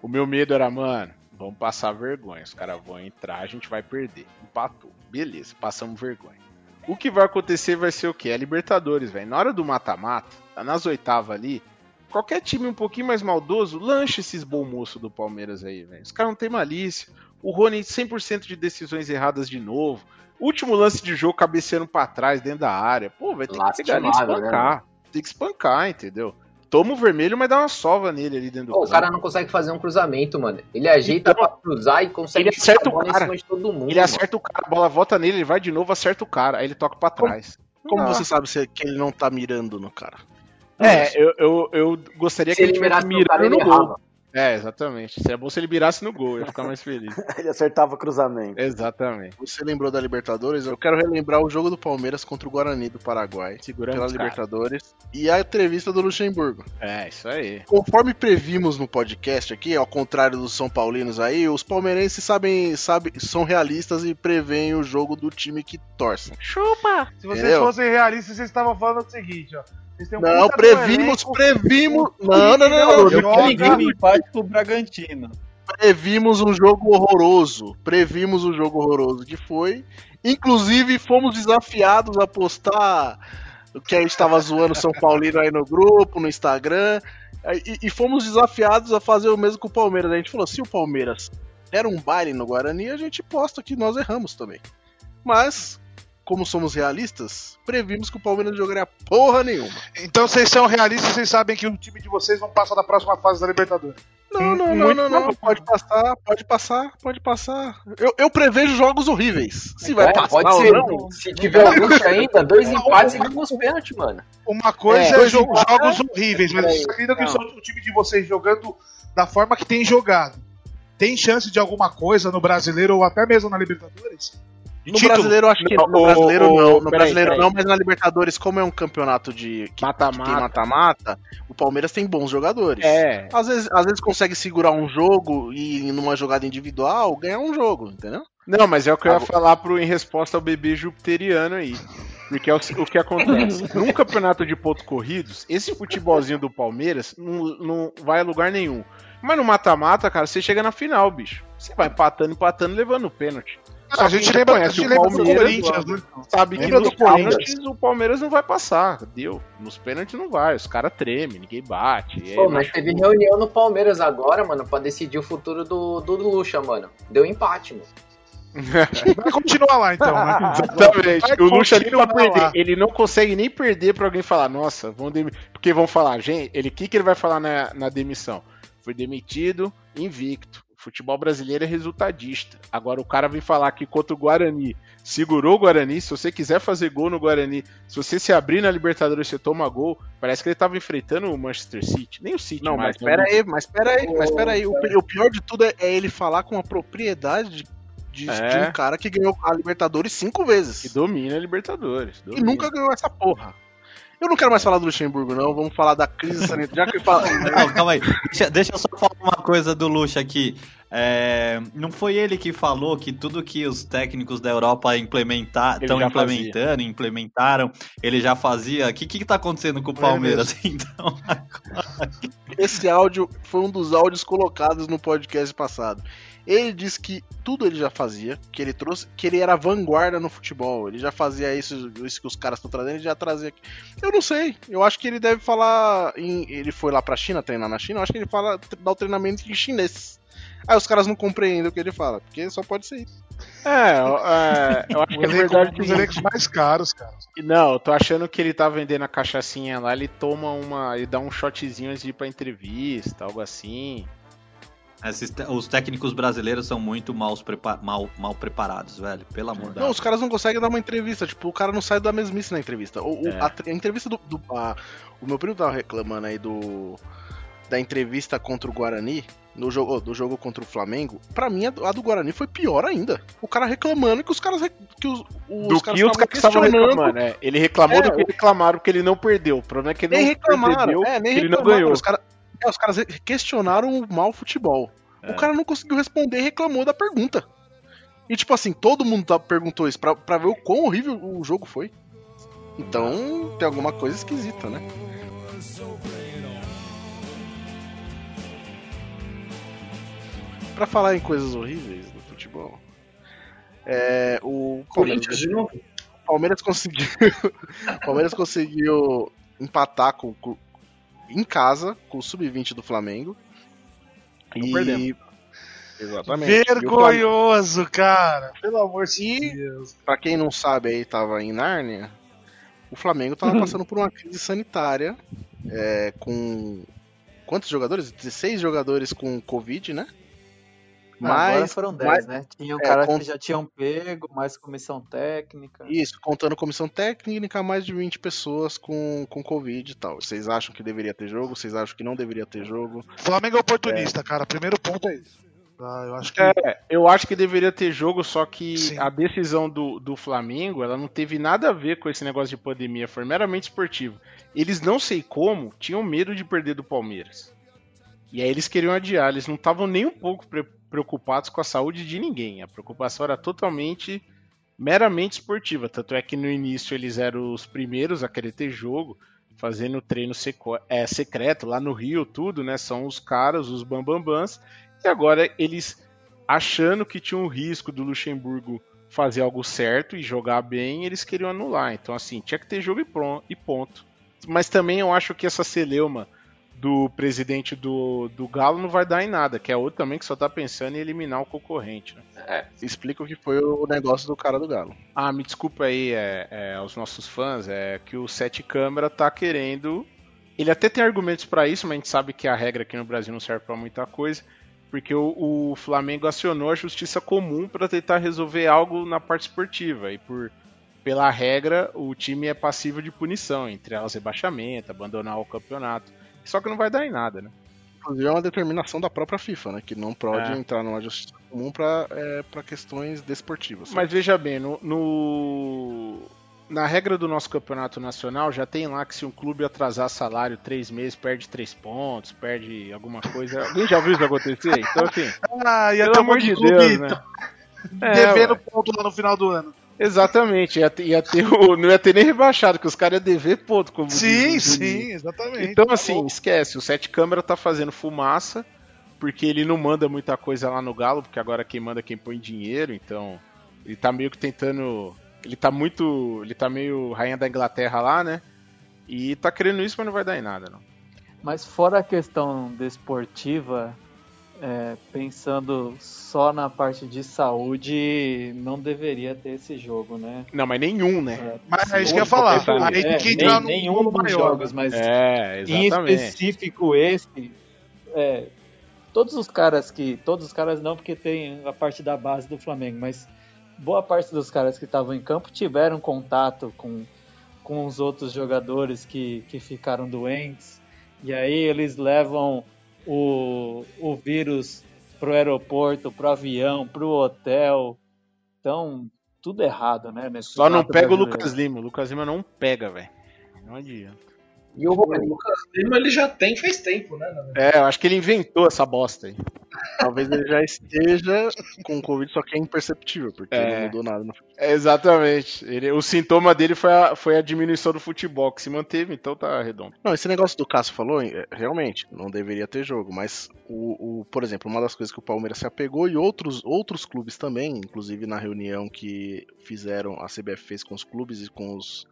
o meu medo era, mano, vamos passar vergonha. Os caras vão entrar, a gente vai perder. Empatou. Beleza, passamos vergonha. O que vai acontecer vai ser o quê? É Libertadores, velho. Na hora do mata-mata, nas oitavas ali, qualquer time um pouquinho mais maldoso, lancha esses bom moço do Palmeiras aí, velho. Os caras não tem malícia. O Rony 100% de decisões erradas de novo. Último lance de jogo cabeceando pra trás dentro da área. Pô, vai ter que pegar ali e né, espancar. Tem que espancar, entendeu? Toma o vermelho, mas dá uma sova nele ali dentro do Pô, o cara não consegue fazer um cruzamento, mano. Ele ajeita Então, pra cruzar e consegue ele acerta o bola em cara. cima de todo mundo. Ele mano. acerta o cara, a bola volta nele, ele vai de novo, acerta o cara. Aí ele toca pra trás. Como Ah. você sabe se- que ele não tá mirando no cara? É, eu, eu, eu gostaria Se que ele ele tivesse mirando ele no gol. É, exatamente. Seria bom se ele virasse no gol, eu ia ficar mais feliz. Ele acertava cruzamento. Exatamente. Você lembrou da Libertadores? Eu quero relembrar o jogo do Palmeiras contra o Guarani do Paraguai. Segurando pela os caras. Libertadores. E a entrevista do Luxemburgo. É, isso aí. Conforme previmos no podcast aqui, ao contrário dos São Paulinos aí, os palmeirenses sabem, sabem, são realistas e preveem o jogo do time que torcem. Chupa! Se vocês Entendeu? fossem realistas, vocês estavam falando o seguinte, ó. Um Não, previmos, previmos. Não, não, não, não. Filipão joga- Liguei o empate pro Bragantino. Previmos um jogo horroroso. Previmos um jogo horroroso que foi. Inclusive, fomos desafiados a postar o que a gente tava zoando São Paulino aí no grupo, no Instagram. E, e fomos desafiados a fazer o mesmo com o Palmeiras. A gente falou: se o Palmeiras der um baile no Guarani, a gente posta que nós erramos também. Mas, como somos realistas, previmos que o Palmeiras não jogaria porra nenhuma. Então vocês são realistas, vocês sabem que o time de vocês não passa da próxima fase da Libertadores. Não, não, não, Muito não, não. Pode passar, pode passar, pode passar. Eu, eu prevejo jogos horríveis. Se vai É, passar pode ou ser. não. Se tiver luxo ainda, dois empates e vamos nos pênaltis, mano. Uma coisa É, é, jogos horríveis, mas Peraí, vocês acreditam que não. o time de vocês jogando da forma que tem jogado tem chance de alguma coisa no brasileiro ou até mesmo na Libertadores? No título? brasileiro, eu acho que Não, no o- brasileiro o- não. No peraí, brasileiro peraí. não, mas na Libertadores, como é um campeonato de mata-mata, o Palmeiras tem bons jogadores. É. Às vezes, às vezes consegue segurar um jogo e numa jogada individual ganhar um jogo, entendeu? Não, mas é o que eu ia Agora- falar pro, em resposta ao bebê jupiteriano aí. Porque é o, o que acontece. Num campeonato de pontos corridos, esse futebolzinho do Palmeiras não, não vai a lugar nenhum. Mas no mata-mata, cara, você chega na final, bicho. Você vai empatando, empatando, levando o pênalti. A gente lembra- conhece a gente o lembra do Palmeiras, Corinthians, né? Sabe que Lembra nos do Corinthians. pênaltis o Palmeiras não vai passar. Deu. Nos pênaltis não vai. Os caras tremem, ninguém bate. aí Pô, mas teve reunião no Palmeiras agora, mano, pra decidir o futuro do, do Lucha, mano. Deu empate, mano. Vai continuar lá então, né? Exatamente. Vai O Lucha pra continuar perder. lá. Ele não consegue nem perder pra alguém falar, nossa, vão dem... Porque vão falar, gente, ele o que, que ele vai falar na, na demissão? Foi demitido, invicto. Futebol brasileiro é resultadista. Agora o cara vem falar que contra o Guarani, segurou o Guarani. Se você quiser fazer gol no Guarani, se você se abrir na Libertadores você toma gol. Parece que ele tava enfrentando o Manchester City. Nem o City Não, mais. mas pera né? aí, mas pera aí, mas pera aí. O, pi- o pior de tudo é, é ele falar com a propriedade de, de- É. de um cara que ganhou a Libertadores cinco vezes. E domina a Libertadores. E nunca ganhou essa porra. Eu não quero mais falar do Luxemburgo, não. Vamos falar da crise sanitária. Já que fala... Não, calma aí. Deixa, deixa eu só falar uma coisa do Lucha aqui. É, não foi ele que falou que tudo que os técnicos da Europa implementar, estão implementando, implementaram, ele já fazia. O que, que tá acontecendo com o Palmeiras, então? Esse áudio foi um dos áudios colocados no podcast passado. Ele disse que tudo ele já fazia, que ele trouxe, que ele era vanguarda no futebol. Ele já fazia isso, isso que os caras estão trazendo, ele já trazia aqui. Eu não sei. Eu acho que ele deve falar. Em, ele foi lá pra China treinar na China. Eu acho que ele fala dá o treinamento em chinês. Aí os caras não compreendem o que ele fala, porque só pode ser isso. É, eu- é, eu acho que é verdade. os elencos mais caros, cara. Não, eu tô achando que ele tá vendendo a cachaçinha lá, ele toma uma. ele dá um shotzinho antes de ir pra entrevista, algo assim. Esses te- os técnicos brasileiros são muito mal, prepa- mal, mal preparados, velho. Pelo amor de Não, os caras não conseguem dar uma entrevista. Tipo, o cara não sai da mesmice na entrevista. O, o- É. a, a entrevista do. do- a- o meu primo tava reclamando aí do. Da entrevista contra o Guarani. No jogo, do jogo contra o Flamengo. Pra mim, a do, a do Guarani foi pior ainda. O cara reclamando que os caras. Que os, os Do caras que os estavam caras estavam reclamando, é. Ele reclamou É, do que reclamaram, porque ele não perdeu. O problema é que ele Nem não reclamaram, perdeu, é, nem ele não reclamaram. ganhou. Os, cara, é, os caras questionaram o mau futebol. É. O cara não conseguiu responder e reclamou da pergunta. E tipo assim, todo mundo tá- perguntou isso pra, pra ver o quão horrível o jogo foi. Então tem alguma coisa esquisita, né? Pra falar em coisas horríveis do futebol, é, o Corinthians de novo. Palmeiras conseguiu. Palmeiras conseguiu empatar com, com- em casa com o sub-20 do Flamengo. Não e... perdemos. Exatamente. E Flamengo- Vergonhoso, cara. Pelo amor de Deus. Pra quem não sabe aí, tava em Nárnia. O Flamengo tava passando por uma crise sanitária. é, com. Quantos jogadores? 16 jogadores com Covid, né? Agora Mas, foram 10, mas- né? Tinha um é, cara con- que já tinham pego, mais comissão técnica. Isso, contando comissão técnica, mais de 20 pessoas com, com Covid e tal. Vocês acham que deveria ter jogo? Vocês acham que não deveria ter jogo? Flamengo é oportunista, cara. Primeiro ponto é isso. Tá, eu acho que. É, eu acho que deveria ter jogo, só que a decisão do, do Flamengo, ela não teve nada a ver com esse negócio de pandemia, foi meramente esportivo. Eles não sei como tinham medo de perder do Palmeiras. E aí eles queriam adiar, eles não estavam nem um pouco pre- preocupados com a saúde de ninguém. A preocupação era totalmente meramente esportiva. Tanto é que no início eles eram os primeiros a querer ter jogo, fazendo treino é, secreto lá no Rio, tudo, né? São os caras, os bambambãs. E agora eles achando que tinha um risco do Luxemburgo fazer algo certo e jogar bem, eles queriam anular. Então, assim, tinha que ter jogo e, pronto, e ponto. Mas também eu acho que essa celeuma do presidente do, do Galo não vai dar em nada, que é outro também que só tá pensando em eliminar o concorrente. Né? É, explica o que foi o negócio do cara do Galo. Ah, me desculpa aí é, é, aos nossos fãs, é que o Sete Câmara tá querendo. Ele até tem argumentos pra isso, mas a gente sabe que a regra aqui no Brasil não serve pra muita coisa, porque o, o Flamengo acionou a justiça comum pra tentar resolver algo na parte esportiva e por pela regra o time é passível de punição, entre elas rebaixamento, abandonar o campeonato. Só que não vai dar em nada, né? Inclusive é uma determinação da própria FIFA, né? Que não pode É. entrar numa justiça comum pra, é, pra questões desportivas. Mas veja bem, no, no- na regra do nosso campeonato nacional já tem lá que se um clube atrasar salário três meses, perde três pontos, perde alguma coisa. Alguém já viu isso acontecer? Então, assim. Ah, ia pelo ter um amor de clube Deus, né? É, devendo ué. ponto lá no final do ano. Exatamente, ia ter, ia ter o- não ia ter nem rebaixado, que os caras iam dever ponto. Como Sim, diz sim, exatamente. Então, Tá assim, esquece. O Sete Câmara tá fazendo fumaça, porque ele não manda muita coisa lá no Galo, porque agora quem manda é quem põe dinheiro, então ele tá meio que tentando. Ele tá muito. Ele tá meio rainha da Inglaterra lá, né? E tá querendo isso, mas não vai dar em nada, não. Mas fora a questão desportiva, é, pensando só na parte de saúde, não deveria ter esse jogo, né? Não, mas nenhum, né? Mas é isso que eu ia falar. Aí tem nisso. que É, entrar nem- nenhum dos maior, jogos, né? mas É, em específico esse, é, todos os caras que, todos os caras não, porque tem a parte da base do Flamengo, mas boa parte dos caras que estavam em campo tiveram contato com, com os outros jogadores que, que ficaram doentes, e aí eles levam o, o vírus pro aeroporto, pro avião, pro hotel, então tudo errado, né? Só não pega o. Lucas Lima. O Lucas Lima não pega, velho. Não adianta. E o Lucas Lima ele já tem faz tempo, né? É, eu acho que ele inventou essa bosta aí. Talvez ele já esteja com Covid, só que é imperceptível, porque É. não mudou nada. No... É, exatamente. Ele, o sintoma dele foi a, foi a diminuição do futebol, que se manteve, então tá redondo. Não, esse negócio do Cássio falou, é, realmente, não deveria ter jogo, mas, o, o- por exemplo, uma das coisas que o Palmeiras se apegou e outros, outros clubes também, inclusive na reunião que fizeram, a CBF fez com os clubes e com, os,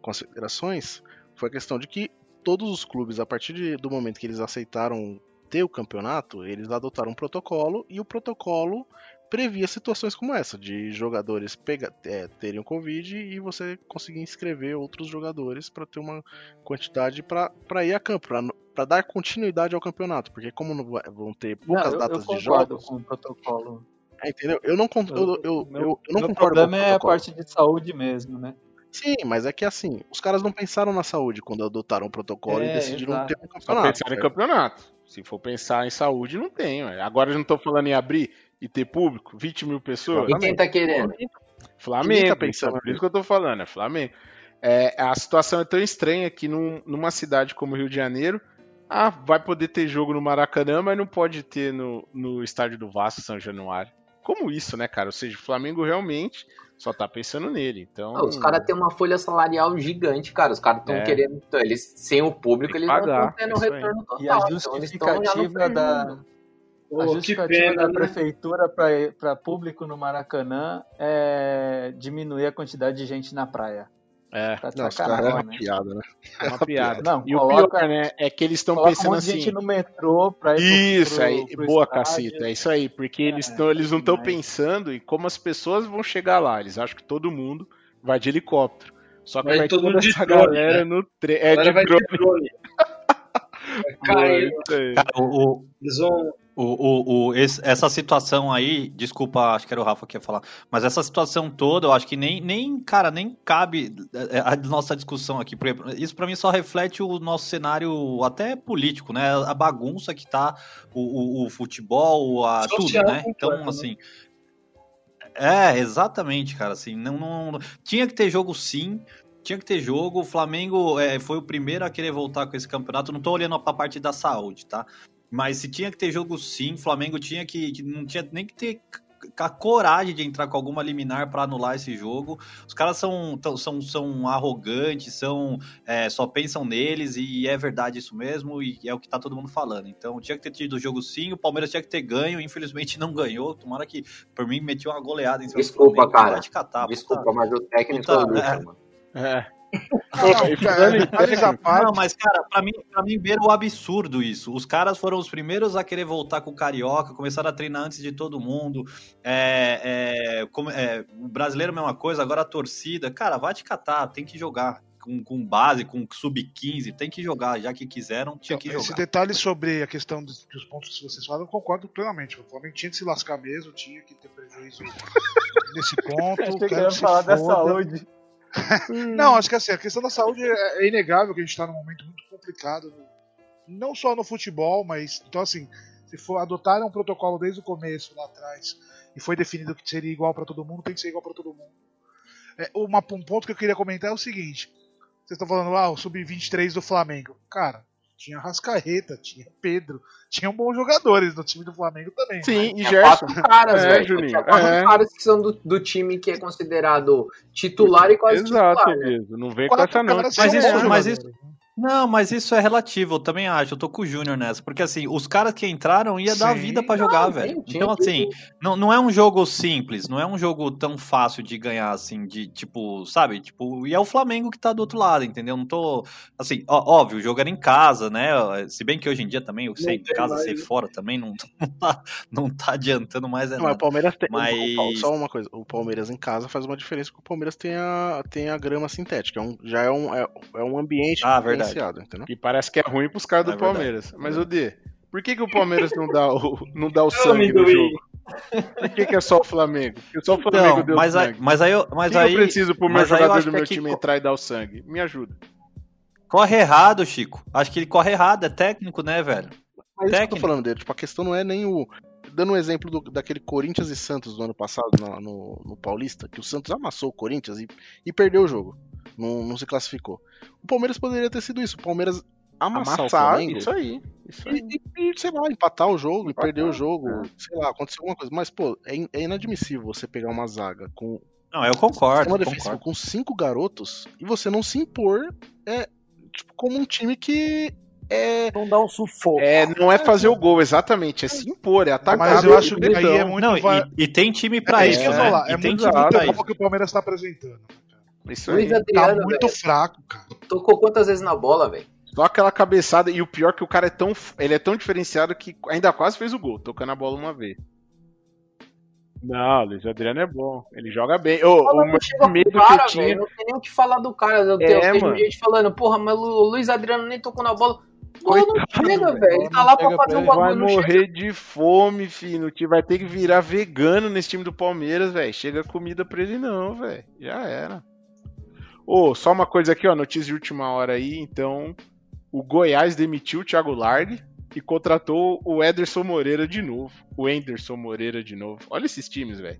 com as federações, foi a questão de que todos os clubes, a partir de- do momento que eles aceitaram ter o campeonato, eles adotaram um protocolo e o protocolo previa situações como essa, de jogadores pega, é, terem o Covid e você conseguir inscrever outros jogadores para ter uma quantidade para ir a campo, para dar continuidade ao campeonato, porque como não vão ter Não, poucas eu, eu datas de concordo jogos, com o protocolo. é, entendeu? Eu não, eu, eu, eu, Meu, eu não meu concordo problema o é a parte de saúde mesmo, né? Sim, mas é que assim, os caras não pensaram na saúde quando adotaram o protocolo e É, decidiram exato. ter um Só campeonato. pensar em campeonato. Se for pensar em saúde, não tem. ué. Agora eles não estão falando em abrir e ter público, 20 mil pessoas. E quem tá querendo? Flamengo, Ninguém tá pensando então, por isso que eu tô falando, é Flamengo. É, a situação é tão estranha que num- numa cidade como Rio de Janeiro, ah, vai poder ter jogo no Maracanã, mas não pode ter no, no estádio do Vasco São Januário. Como isso, né, cara? Ou seja, o Flamengo realmente só tá pensando nele. Então, Ah, Os caras têm uma folha salarial gigante, cara. Os caras estão É. querendo. então, Eles, sem o público, eles que não pagar, estão tendo isso aí. retorno total. E a então justificativa da, prejuízo. a justificativa pena, da né? prefeitura para público no Maracanã é diminuir a quantidade de gente na praia. É, Tá Não, sacanagem, caras é uma né? piada, né? é uma piada. Não, e o coloca- pior, né, é que eles estão um pensando de assim. gente no metrô pra ir Isso pro- aí, pro boa estádio. caceta, é isso aí, porque eles, tão, eles não estão pensando em como as pessoas vão chegar lá. Eles acham que todo mundo vai de helicóptero. Só que Vai vai, todo toda essa drone, galera né? no trem. É de drone. drone. Cara, o, o- Eles vão. O, o, o, esse- essa situação aí, desculpa, acho que era o Rafa que ia falar, mas essa situação toda, eu acho que nem, nem cara, nem cabe é, a nossa discussão aqui. Por exemplo, Isso pra mim só reflete o nosso cenário até político, né? A bagunça que tá o, o, o futebol, a Social tudo, né? Então, né? assim. É, exatamente, cara. Assim, não, não- tinha que ter jogo sim. Tinha que ter jogo. O Flamengo é, foi o primeiro a querer voltar com esse campeonato. Não tô olhando pra parte da saúde, tá? Mas se tinha que ter jogo sim, o Flamengo tinha que, não tinha nem que ter a coragem de entrar com alguma liminar pra anular esse jogo. Os caras são, tão- são, são arrogantes, são é, só pensam neles e é verdade isso mesmo e é o que tá todo mundo falando. Então tinha que ter tido o jogo sim, o Palmeiras tinha que ter ganho, infelizmente não ganhou. Tomara que por mim metiu uma goleada em cima do Desculpa, Flamengo. cara. Catar, Desculpa, puta- mas o técnico puta- é o Lucha, é. Não, mas cara, pra mim, pra mim beira o absurdo isso. Os caras foram os primeiros a querer voltar com o Carioca, começaram a treinar antes de todo mundo. É, é, como- é, o brasileiro é a mesma coisa, agora a torcida. Cara, vai te catar, tem que jogar. Com, com base, com sub-15, tem que jogar. Já que quiseram, tinha que Esse jogar. detalhe sobre a questão dos, dos pontos que vocês falam, eu concordo plenamente. O Flamengo tinha que se lascar mesmo, tinha que ter prejuízo nesse ponto. Achei que falar da foda. Saúde. Não, acho que assim, a questão da saúde é, é inegável que a gente está num momento muito complicado. Não só no futebol, mas. Então, assim, se for adotar um protocolo desde o começo, lá atrás, e foi definido que seria igual para todo mundo, tem que ser igual para todo mundo. É, uma, um ponto que eu queria comentar é o seguinte: vocês estão falando, ah, o sub-23 do Flamengo. Cara, tinha Rascaeta, tinha Pedro, tinham bons jogadores no time do Flamengo também. Sim, e Tinha Gerson. quatro caras, É, velho. Juninho, Tinha quatro é. caras que são do, do time que é considerado titular e quase Exato, titular. né? mesmo. Não vem com essa não. caras Mas isso, mas isso, não, mas isso é relativo, eu também acho. Eu tô com o Júnior nessa. Porque assim, os caras que entraram ia dar Sim. vida pra jogar, Não, velho. tinha Então, assim, não, não é um jogo simples, não é um jogo tão fácil de ganhar, assim, de tipo, sabe? Tipo, e é o Flamengo que tá do outro lado, entendeu? Não tô. Assim, ó- óbvio, o jogo era em casa, né? Se bem que hoje em dia também, o ser em casa, mais, né? fora também não, não, tá, não tá adiantando mais é Não, mas o nada. Palmeiras tem. Mas- o- Só uma coisa, o Palmeiras em casa faz uma diferença porque o Palmeiras tem a, tem a grama sintética. É um, já é um, é, é um ambiente Ah, verdade. Diferenciado, entendeu? Que parece que é ruim pros caras do É verdade. Palmeiras. Mas, o D, por que, que o Palmeiras não dá o, não dá o sangue no jogo? Por que, que é só o Flamengo? Porque só o Flamengo Então, deu mas, aí, sangue. mas aí, eu- mas que aí eu preciso pro meu aí jogador do que meu time co- entrar e dar o sangue? Me ajuda. corre errado, Chico. Acho que ele corre errado, é técnico, né, velho? Mas isso que eu tô Técnico. falando dele. Tipo, a questão não é nem o. Dando um exemplo do- daquele Corinthians e Santos do ano passado na- no, no Paulista, que o Santos amassou o Corinthians e, e perdeu o jogo. Não, não se classificou. O Palmeiras poderia ter sido isso. O Palmeiras amassar, o Amassar, Flamengo isso aí. Isso aí. e, e- sei lá, empatar o jogo Empatar, e perder o jogo. é. Sei lá, acontecer alguma coisa. Mas, pô, é, in- é inadmissível você pegar uma zaga com Não, eu concordo. defensivo concordo. com cinco garotos e você não se impor é, tipo, como um time que é. Não dá um sufoco. É, não é fazer o gol, exatamente. É se impor, é atacar. Mas eu acho que aí é muito. Não, va- e, e tem time pra é isso, né? falar. E É tem muito, time pra isso. que o Palmeiras está apresentando. Isso Luiz aí. Tá Adriano, muito velho, fraco, cara. tocou quantas vezes na bola, velho? Só aquela cabeçada. E o pior é que o cara é tão. Ele é tão diferenciado que ainda quase fez o gol, tocando a bola uma vez. Não, Luiz Adriano é bom. Ele joga bem. Ô, o meu medo pro que cara, eu tinha. velho, Não tem nem o que falar do cara. Eu, É, tenho, eu vejo mano. gente falando, porra, mas o Luiz Adriano nem tocou na bola. Pô, não chega, velho. Ele tá lá pra fazer Vai bagulho, chega. morrer de fome, filho. Vai ter que virar vegano nesse time do Palmeiras, velho. Chega comida pra ele, não, velho. Já era. Ô, só uma coisa aqui, ó. Notícia de última hora aí. Então, o Goiás demitiu o Thiago Largue e contratou o Ederson Moreira de novo. O Enderson Moreira de novo. Olha esses times, velho.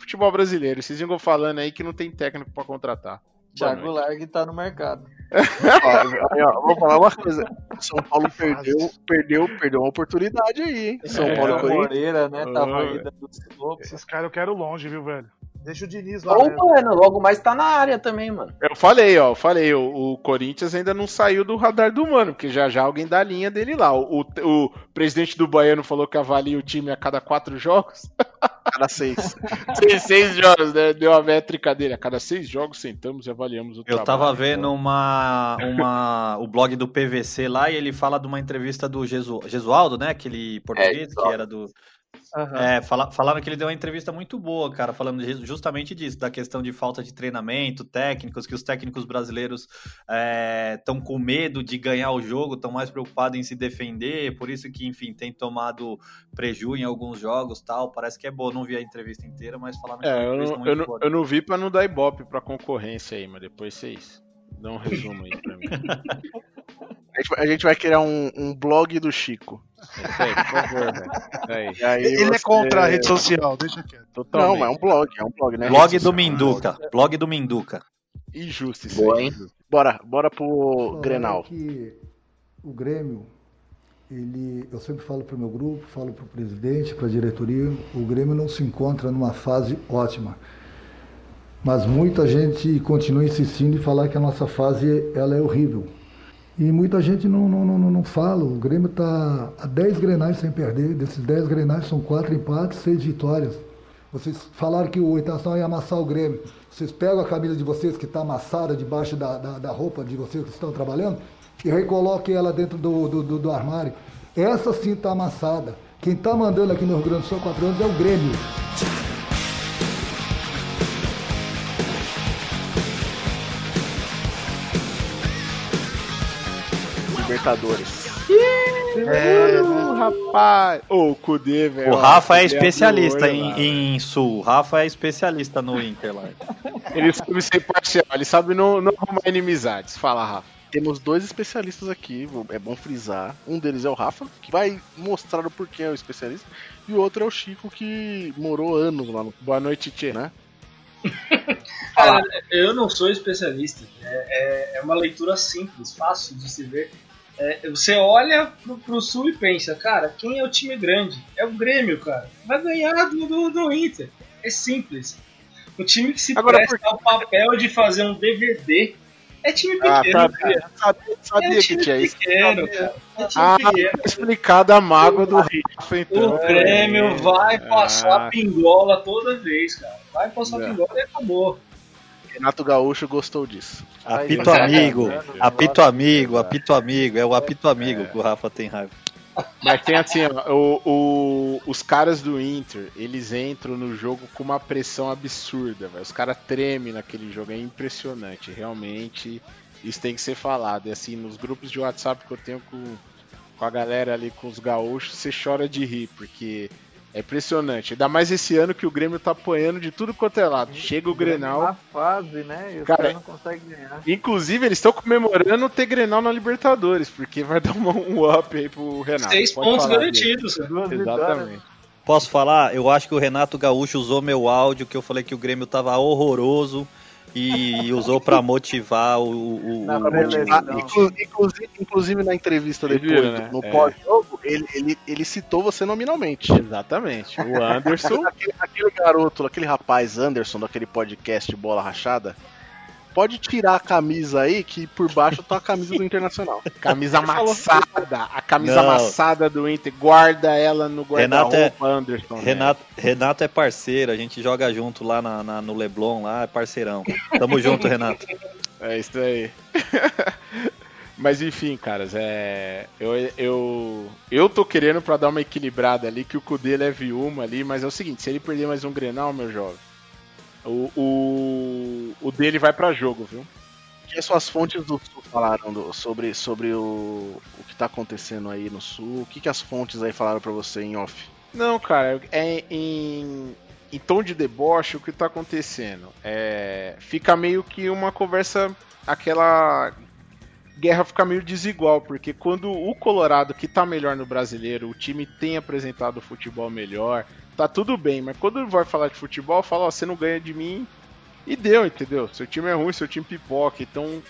Futebol brasileiro. Vocês vingam falando aí que não tem técnico pra contratar. Thiago. Largue tá no mercado. Ó, vou falar uma coisa. São Paulo perdeu, perdeu, perdeu uma oportunidade aí, hein? São É, Paulo e Ederson Corinthians. Moreira, né? Tava Ô, aí dando soco. Esses caras eu quero longe, viu, velho? Deixa o Diniz lá. Ou, mesmo. mano, logo mais tá na área também, mano. Eu falei, ó, eu falei, o, o Corinthians ainda não saiu do radar do mano, porque já já alguém dá a linha dele lá. O, o, o presidente do Baiano falou que avalia o time a cada quatro jogos. Cada seis. seis, seis jogos, né? Deu a métrica dele. A cada seis jogos sentamos e avaliamos o Eu trabalho. tava vendo uma, uma, o blog do PVC lá e ele fala de uma entrevista do Jesu, Jesualdo, né? Aquele português que Jesualdo. era do. Aham. É, fala- falaram que ele deu uma entrevista muito boa, cara, falando justamente disso, da questão de falta de treinamento, técnicos, que os técnicos brasileiros estão com medo de ganhar o jogo, estão mais preocupados em se defender, por isso que, enfim, tem tomado preju em alguns jogos tal. Parece que é boa, não vi a entrevista inteira, mas falaram que É, uma eu entrevista não, muito eu, não, boa. eu não vi pra não dar ibope pra concorrência aí, mas depois vocês dão um resumo aí pra mim. A gente, vai- a gente vai criar um, um blog do Chico. Por favor, velho. Aí. E aí Ele é você- contra a rede social, deixa quieto. Totalmente. Não, mas é um blog, é um blog, né? Blog do. Minduca, blog do Minduca. Injusto isso Boa, aí. hein? Bora, bora pro Falar Grenal. que o Grêmio, ele, eu sempre falo para o meu grupo, falo para o presidente, para a diretoria, o Grêmio não se encontra numa fase ótima. Mas muita gente continua insistindo em falar que a nossa fase ela é horrível. E muita gente não, não, não, não fala. O Grêmio está a 10 grenais sem perder. Desses 10 grenais são 4 empates, 6 vitórias. Vocês falaram que o Internacional ia amassar o Grêmio. Vocês pegam a camisa de vocês que está amassada debaixo da, da, da roupa de vocês que estão trabalhando e recoloquem ela dentro do, do, do, do armário. Essa sim está amassada. Quem está mandando aqui no Rio Grande do Sul há 4 anos é o Grêmio. Libertadores. É, rapaz. Ô, o Kudê, velho. O Rafa é especialista em, em Sul. O Rafa é especialista no Inter lá. Ele sabe ser parcial, ele sabe não, não arrumar inimizades. Fala, Rafa. Temos dois especialistas aqui, é bom frisar. Um deles é o Rafa, que vai mostrar o porquê é o especialista. E o outro é o Chico, que morou anos lá no. Boa noite, Tchê. Né? Cara, eu não sou especialista. É, é, é uma leitura simples, fácil de se ver. É, você olha pro, pro sul e pensa, cara, quem é o time grande? É o Grêmio, cara. Vai ganhar do, do, do Inter. É simples. O time que se Agora, presta ao papel de fazer um DVD é time Ah, pequeno, sabia, cara. sabia, sabia é que time tinha isso. pequeno, cara. É time Ah, pequeno. tá explicado a mágoa do Rafa, então. O Grêmio vai passar Ah, pingola toda vez, cara. Vai passar É. pingola e acabou. Renato Gaúcho gostou disso. Apito amigo, apito amigo, apito amigo. É o apito amigo que o Rafa tem raiva. Mas tem assim, ó, o, o- os caras do Inter, eles entram no jogo com uma pressão absurda, velho. Os caras tremem naquele jogo, é impressionante. Realmente, isso tem que ser falado. E assim, nos grupos de WhatsApp que eu tenho com, com a galera ali, com os gaúchos, você chora de rir, porque é impressionante. Ainda mais esse ano que o Grêmio tá apanhando de tudo quanto é lado. Chega o Grenal. Na fase, né? E os Cara, não conseguem ganhar. Inclusive, eles estão comemorando ter Grenal na Libertadores, porque vai dar uma- um up aí pro Renato. Seis Pode pontos garantidos. Exatamente. Posso falar? Eu acho que o Renato Gaúcho usou meu áudio, que eu falei que o Grêmio tava horroroso e usou pra motivar o. o- o- Na o- beleza, não. inclu- inclusive, inclusive na entrevista Vocês depois, viram, né? no É. pós-jogo, ele, ele, ele citou você nominalmente. Exatamente. O Anderson. aquele, aquele garoto, aquele rapaz Anderson daquele podcast Bola Rachada, pode tirar a camisa aí, que por baixo tá a camisa do Internacional. Camisa amassada. A camisa Não. amassada do Inter. Guarda ela no Renato é, guarda-roupa, Anderson. né? Renato, Renato é parceiro, a gente joga junto lá na, na- no Leblon, lá é parceirão. Tamo junto, Renato. É isso aí. Mas enfim, caras, é. Eu, eu, eu tô querendo pra dar uma equilibrada ali, que o Kudê leve uma ali, mas é o seguinte, se ele perder mais um Grenal, meu jovem, o, o, o dele vai pra jogo, viu? O que as suas fontes do Sul falaram do- sobre, sobre o, o que tá acontecendo aí no Sul? O que, que as fontes aí falaram pra você em off? Não, cara, é em, em tom de deboche o que tá acontecendo. É, fica meio que uma conversa, aquela guerra fica meio desigual, porque quando o Colorado, que tá melhor no brasileiro, o time tem apresentado futebol melhor, tá tudo bem, mas quando vai falar de futebol, fala, ó, você não ganha de mim e deu, entendeu? Seu time é ruim, seu time pipoca, então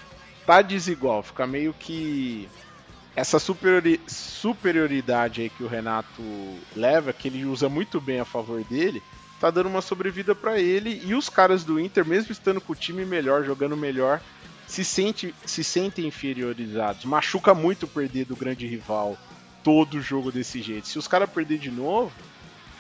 tá desigual, fica meio que essa superiori- superioridade aí que o Renato leva, que ele usa muito bem a favor dele, tá dando uma sobrevida pra ele e os caras do Inter, mesmo estando com o time melhor, jogando melhor, se, sente, se sentem inferiorizados. Machuca muito perder do grande rival todo jogo desse jeito. Se os caras perder de novo,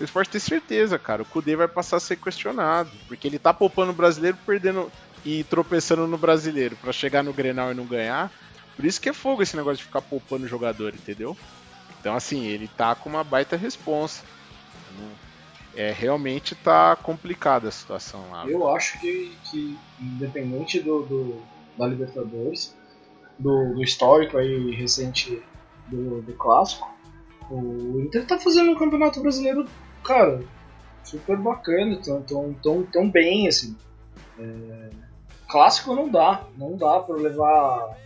vocês podem ter certeza, cara, o Kudê vai passar a ser questionado, porque ele tá poupando o brasileiro, perdendo e tropeçando no brasileiro pra chegar no Grenal e não ganhar. Por isso que é fogo esse negócio de ficar poupando o jogador, entendeu? Então, assim, ele tá com uma baita responsa. É, realmente tá complicada a situação lá. Eu acho que, que independente do, do- da Libertadores, do, do histórico aí recente do, do clássico, o Inter tá fazendo um campeonato brasileiro, cara, super bacana, tão, tão, tão, tão bem, assim. É, clássico não dá, não dá pra levar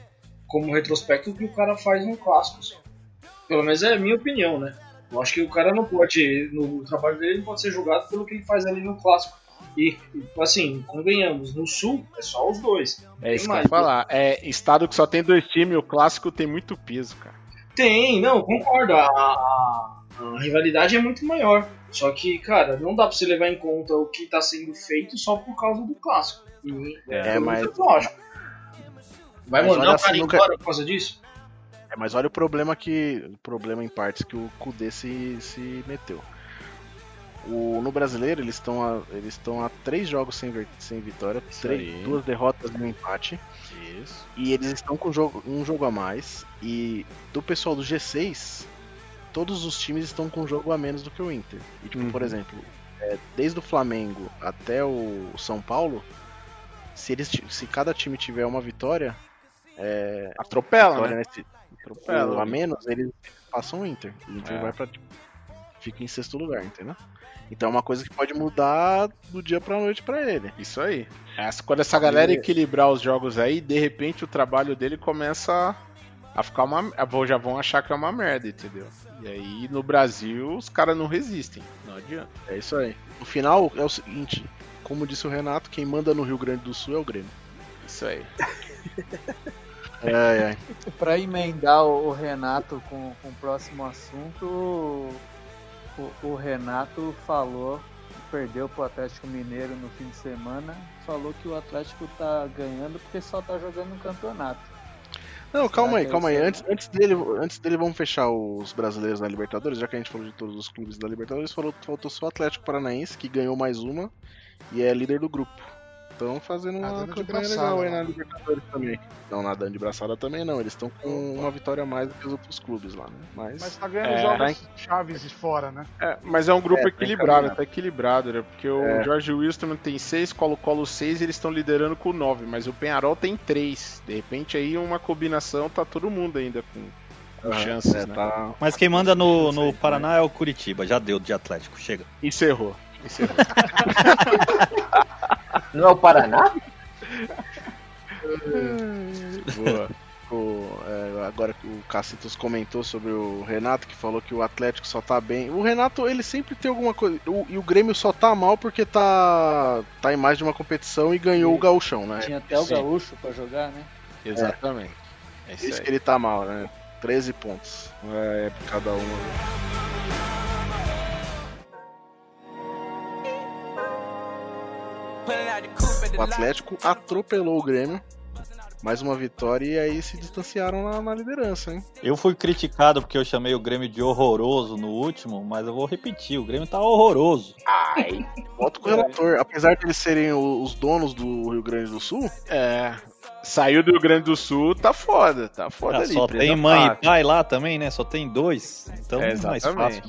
como retrospecto o que o cara faz no clássico. só. Pelo menos é a minha opinião, né? Eu acho que o cara não pode, no trabalho dele, não pode ser julgado pelo que ele faz ali no clássico. E, assim, convenhamos, no Sul é só os dois. É isso que eu mais. ia falar. É estado que só tem dois times, o clássico tem muito peso, cara. Tem, não, concordo. A, a- a rivalidade é muito maior. Só que, cara, não dá pra você levar em conta o que tá sendo feito só por causa do clássico. E É, mas- lógico. Vai Mas mandar o cara assim, nunca- embora por causa disso? É, mas olha o problema que. O problema em partes que o Kudê se, se meteu. O, no brasileiro, eles estão a, eles estão a três jogos sem, ver- sem vitória, três, duas derrotas e um empate. Isso. E eles estão com jogo, um jogo a mais. E do pessoal do G6, todos os times estão com um jogo a menos do que o Inter. E, tipo, por exemplo, é, desde o Flamengo até o São Paulo, se, eles, se cada time tiver uma vitória. É, Atropela, vitória né? nesse- Atropela, a menos, eles passam o Inter. O Inter É. vai pra. tipo, Fica em sexto lugar, entendeu? Então é uma coisa que pode mudar do dia pra noite pra ele. Isso aí. Essa- quando essa galera equilibrar os jogos aí, de repente o trabalho dele começa a ficar uma. Já vão achar que é uma merda, entendeu? E aí no Brasil os caras não resistem. Não adianta. É isso aí. No final é o seguinte, como disse o Renato, quem manda no Rio Grande do Sul é o Grêmio. Isso aí. Ai, ai. Pra emendar o o Renato com, com o próximo assunto, o, o Renato falou, perdeu pro Atlético Mineiro no fim de semana, falou que o Atlético tá ganhando porque só tá jogando no campeonato. Não, calma aí, é calma aí. aí? Antes, antes, dele, antes dele, vamos fechar os brasileiros da Libertadores, já que a gente falou de todos os clubes da Libertadores, falou, faltou só o Atlético Paranaense, que ganhou mais uma e é líder do grupo. Então fazendo uma dando de campanha braçada, legal aí né? na Libertadores também. Não nadando de braçada também não, eles estão com uma vitória a mais do que os outros clubes lá, né? Mas, Mas tá ganhando É, jogos em- chaves de fora, né? É, mas é um grupo É, tá equilibrado, tá equilibrado, né? Porque o É. George Wilson tem 6, Colo-Colo 6 e eles estão liderando com 9, mas o Penharol tem 3. De repente aí uma combinação tá todo mundo ainda com, chances, é, né? tá- Mas quem manda no, no Paraná é o Curitiba. Já deu de Atlético. Chega. Encerrou. Encerrou. Não é o Paraná? Boa. O, é, agora que o Cacitos comentou sobre o Renato, que falou que o Atlético só tá bem. O Renato, ele sempre tem alguma coisa. o- e o Grêmio só tá mal porque tá, tá em mais de uma competição e ganhou o gauchão, né? Tinha até o Sim. Gaúcho pra jogar, né? Exatamente. É Por isso isso aí. que ele tá mal, né? 13 pontos. É, cada uma. O Atlético atropelou o Grêmio. Mais uma vitória e aí se distanciaram na, na liderança, hein? Eu fui criticado porque eu chamei o Grêmio de horroroso no último, mas eu vou repetir, o Grêmio tá horroroso. Ai, voto com o relator. Apesar de eles serem o- os donos do Rio Grande do Sul, É. Saiu do Rio Grande do Sul, tá foda, tá foda Ah, ali. só tem mãe fácil. e pai lá também, né? Só tem dois. Então É, mais fácil.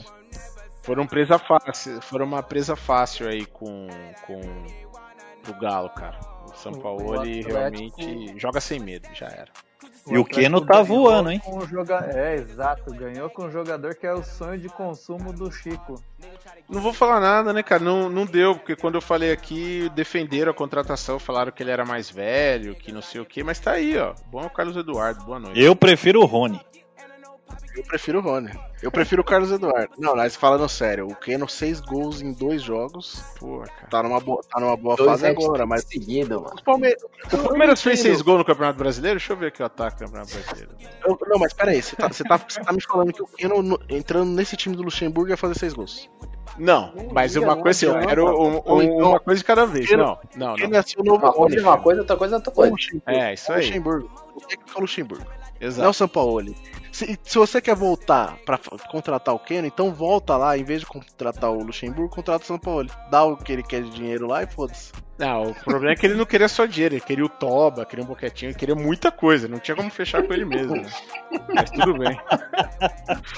Foram presa fácil, foram uma presa fácil aí com, com o Galo, cara. O São O- Paulo o ele Atlético- realmente joga sem medo, já era. E o Keno tá voando, hein? um joga... É, exato. Ganhou com um jogador que é o sonho de consumo do Chico. Não vou falar nada, né, cara? Não, não deu, porque quando eu falei aqui, defenderam a contratação, falaram que ele era mais velho, que não sei o que, mas tá aí, ó. Bom é o Carlos Eduardo, boa noite. Eu prefiro o Rony. Eu prefiro o Rony. Eu prefiro o Carlos Eduardo. Não, mas falando sério, o Keno, seis gols em dois jogos. Pô, cara. Tá numa boa, tá numa boa Dois fase sete agora, mas. seguido, mano. Os Palmeiras. O Palmeiras fez seis gols no Campeonato Brasileiro? Deixa eu ver aqui o ataque do Campeonato Brasileiro. Eu- Não, mas peraí, você tá, você, tá, você tá me falando que o Keno no- entrando nesse time do Luxemburgo ia fazer seis gols. Não, mas uma coisa assim, eu quero um- um- então- uma coisa de cada vez. Não, não, não. ia ser o novo Uma coisa é uma coisa, outra coisa é outra O coisa. É, isso O aí. Luxemburgo. O técnico é o Luxemburgo. Não é o Exato. São Paulo. Se, se você quer voltar pra f- contratar o Keno, então volta lá, em vez de contratar o Luxemburgo, contrata o São Paulo. Dá o que ele quer de dinheiro lá e foda-se. Não, o problema é que ele não queria só dinheiro, ele queria o Toba, queria um boquetinho, ele queria muita coisa, não tinha como fechar com ele mesmo. né? Mas tudo bem.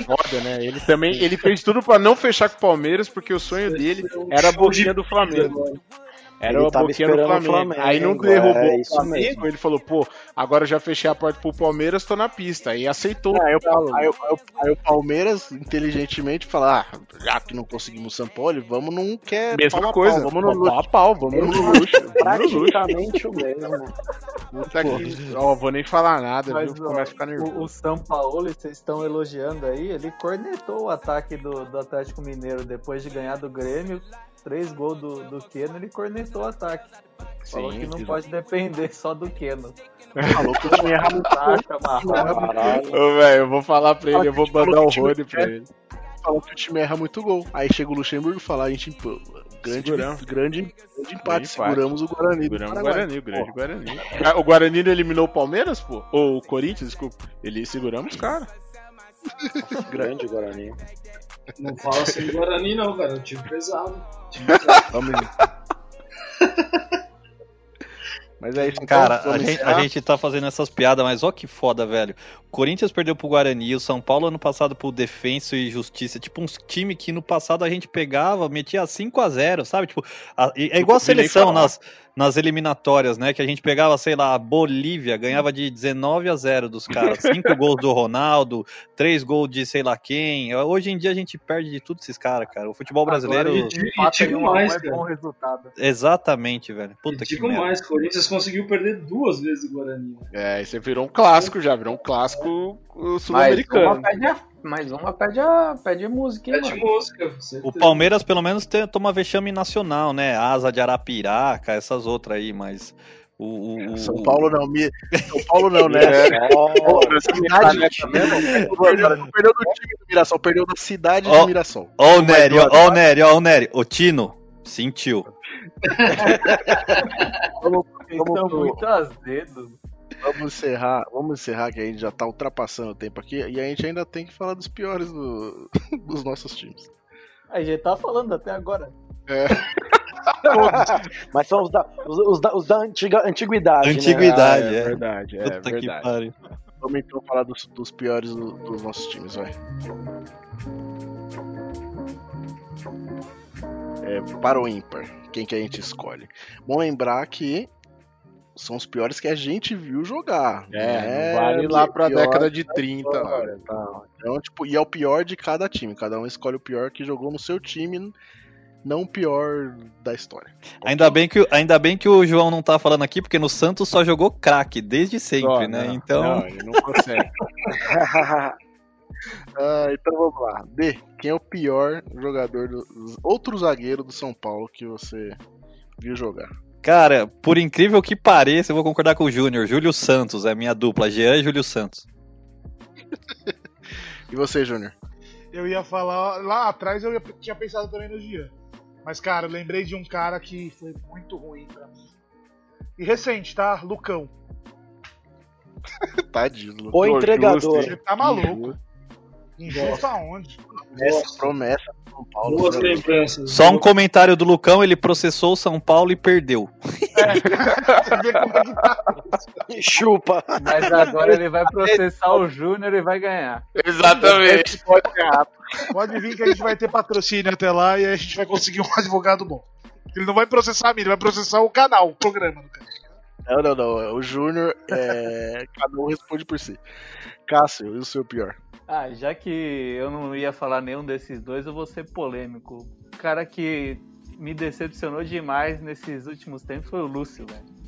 Foda, né? Ele também, ele fez tudo pra não fechar com o Palmeiras, porque o sonho dele era a boquinha do Flamengo. Era tava boquinha do o Flamengo. Flamengo, Aí não é, derrubou o isso Flamengo, mesmo. ele falou, pô, agora eu já fechei a porta pro Palmeiras, tô na pista. Aí aceitou. Aí, o, aí o- aí o- aí o Palmeiras, inteligentemente, fala: ah, já que não conseguimos o São Paulo, vamos num que é Mesma pau coisa, pau, vamos no pau luxo. pau, vamos no luxo. Praticamente o mesmo. Puta que... Ó, vou nem falar nada, Mas, viu? Começa a ficar nervoso. o, o São Paulo, vocês estão elogiando aí, ele cornetou o ataque do, do Atlético Mineiro depois de ganhar do Grêmio. Três gols do, do Keno, ele cornetou o ataque. Falou Sim, que não pode depender só do Keno. Falou que o time erra muito eu vou falar pra ele, eu vou mandar o Rony pra ele. Falou que o time erra muito gol. Aí chega o Luxemburgo e fala: a gente, pô, grande, grande, grande empate, empate. seguramos o Guarani. Seguramos o. Guarani, o grande Guarani. Ah, O Guarani não eliminou o Palmeiras, pô? Ou o Corinthians, desculpa. Ele seguramos os caras. Grande Guarani. Não fala assim do Guarani, não, cara. É um time pesado. Time pesado. Vamos Mas é isso, então, Cara, a vamos gente, a gente tá fazendo essas piadas, mas ó que foda, velho. O Corinthians perdeu pro Guarani, o São Paulo ano passado pro Defensa e Justiça. Tipo, uns time que no passado a gente pegava, metia 5 a 0 sabe? Tipo, a- é igual a seleção falar. Nas, eliminatórias, né? Que a gente pegava, sei lá, a Bolívia, ganhava de 19 a 0 dos caras. 5 gols do Ronaldo, 3 gols de sei lá quem. Hoje em dia a gente perde de tudo esses caras, cara. O futebol brasileiro. Agora, e- e digo mais, é cara. bom resultado. Exatamente, velho. Puta que Digo merda. mais, Corinthians conseguiu perder duas vezes o Guarani. É, isso virou um clássico já, virou um clássico uma sul-americano. a, mais uma pede a, pede música, hein, Pede mano. música. O Palmeiras, pelo menos, tem, toma vexame nacional, né? Asa de Arapiraca, essas outras aí, mas. O, o- o- São Paulo não, mi... São Paulo não, né? É. Pô, cidade, perdeu, não perdeu do time do Mirassol, perdeu da cidade Ó, de Mirassol. Ó o Nery, ó o Nery, ó o Nery. O Tino, sentiu. Vamos, pro- muito azedos. Vamos encerrar, vamos encerrar que a gente já tá ultrapassando o tempo aqui e a gente ainda tem que falar dos piores do- dos nossos times. A gente tá falando até agora. É. Mas são os da, os, os da, os da antiga, antiguidade. Antiguidade, né? é. verdade, é Puta que verdade. Vamos então falar dos, dos piores do- dos nossos times, vai. É, para o ímpar, quem que a gente escolhe? Bom lembrar que são os piores que a gente viu jogar. É, né? não vale lá pra Pior década de da 30 lá. história, tá? Então, tipo, e é o pior de cada time. Cada um escolhe o pior que jogou no seu time, não o pior da história. Ainda bem, que, o- ainda bem que o João não tá falando aqui, porque no Santos só jogou craque, desde sempre, Ó, né? não, então. Não, ele não consegue. Ah, então vamos lá. D, quem é o pior jogador, do, outro zagueiro do São Paulo que você viu jogar? Cara, por incrível que pareça, eu vou concordar com o Júnior. Júlio Santos é minha dupla, Jean e Júlio Santos. E você, Júnior? Eu ia falar, lá atrás eu tinha pensado também no Gian. Mas, cara, eu lembrei de um cara que foi muito ruim pra mim. E recente, tá? Lucão. Tadinho. do O Lucão. entregador. Você tá maluco. Injusto aonde? Essa promessa do São Paulo. Boas lembranças. Só um comentário do Lucão, ele processou o São Paulo e perdeu. É que tá. Chupa. Mas agora ele vai processar o Júnior e vai ganhar. Exatamente. Pode, pode vir que a gente vai ter patrocínio até lá e aí a gente vai conseguir um advogado bom. Ele não vai processar a mim, ele vai processar o canal, o programa. No canal. Não, não, não. O Júnior, é... cada um responde por si. Cássio, e o seu pior? Ah, já que eu não ia falar nenhum desses dois, eu vou ser polêmico. O cara que me decepcionou demais nesses últimos tempos foi o Lúcio, velho.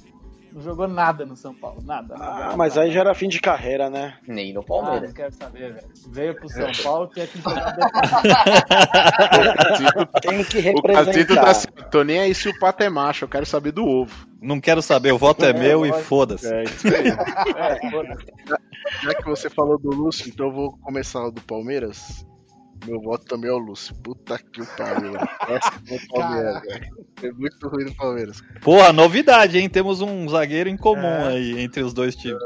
Não jogou nada no São Paulo, nada. nada, Ah, mas nada. aí já era fim de carreira, né? Nem no Ah, Palmeiras. não quero saber, velho. Veio pro São Paulo, tinha que jogar Tem que O Casito tá representar. assim, tô nem aí se o pato é macho, eu quero saber do ovo. Não quero saber, o voto é, É, meu e foda-se. É isso aí. É, foda-se. Já que você falou do Lúcio, então eu vou começar do Palmeiras. Meu voto também é o Lúcio. Puta que pariu. é o Palmeiras, velho. É muito ruim do Palmeiras. Porra, novidade, hein? Temos um zagueiro em comum É. aí entre os dois times.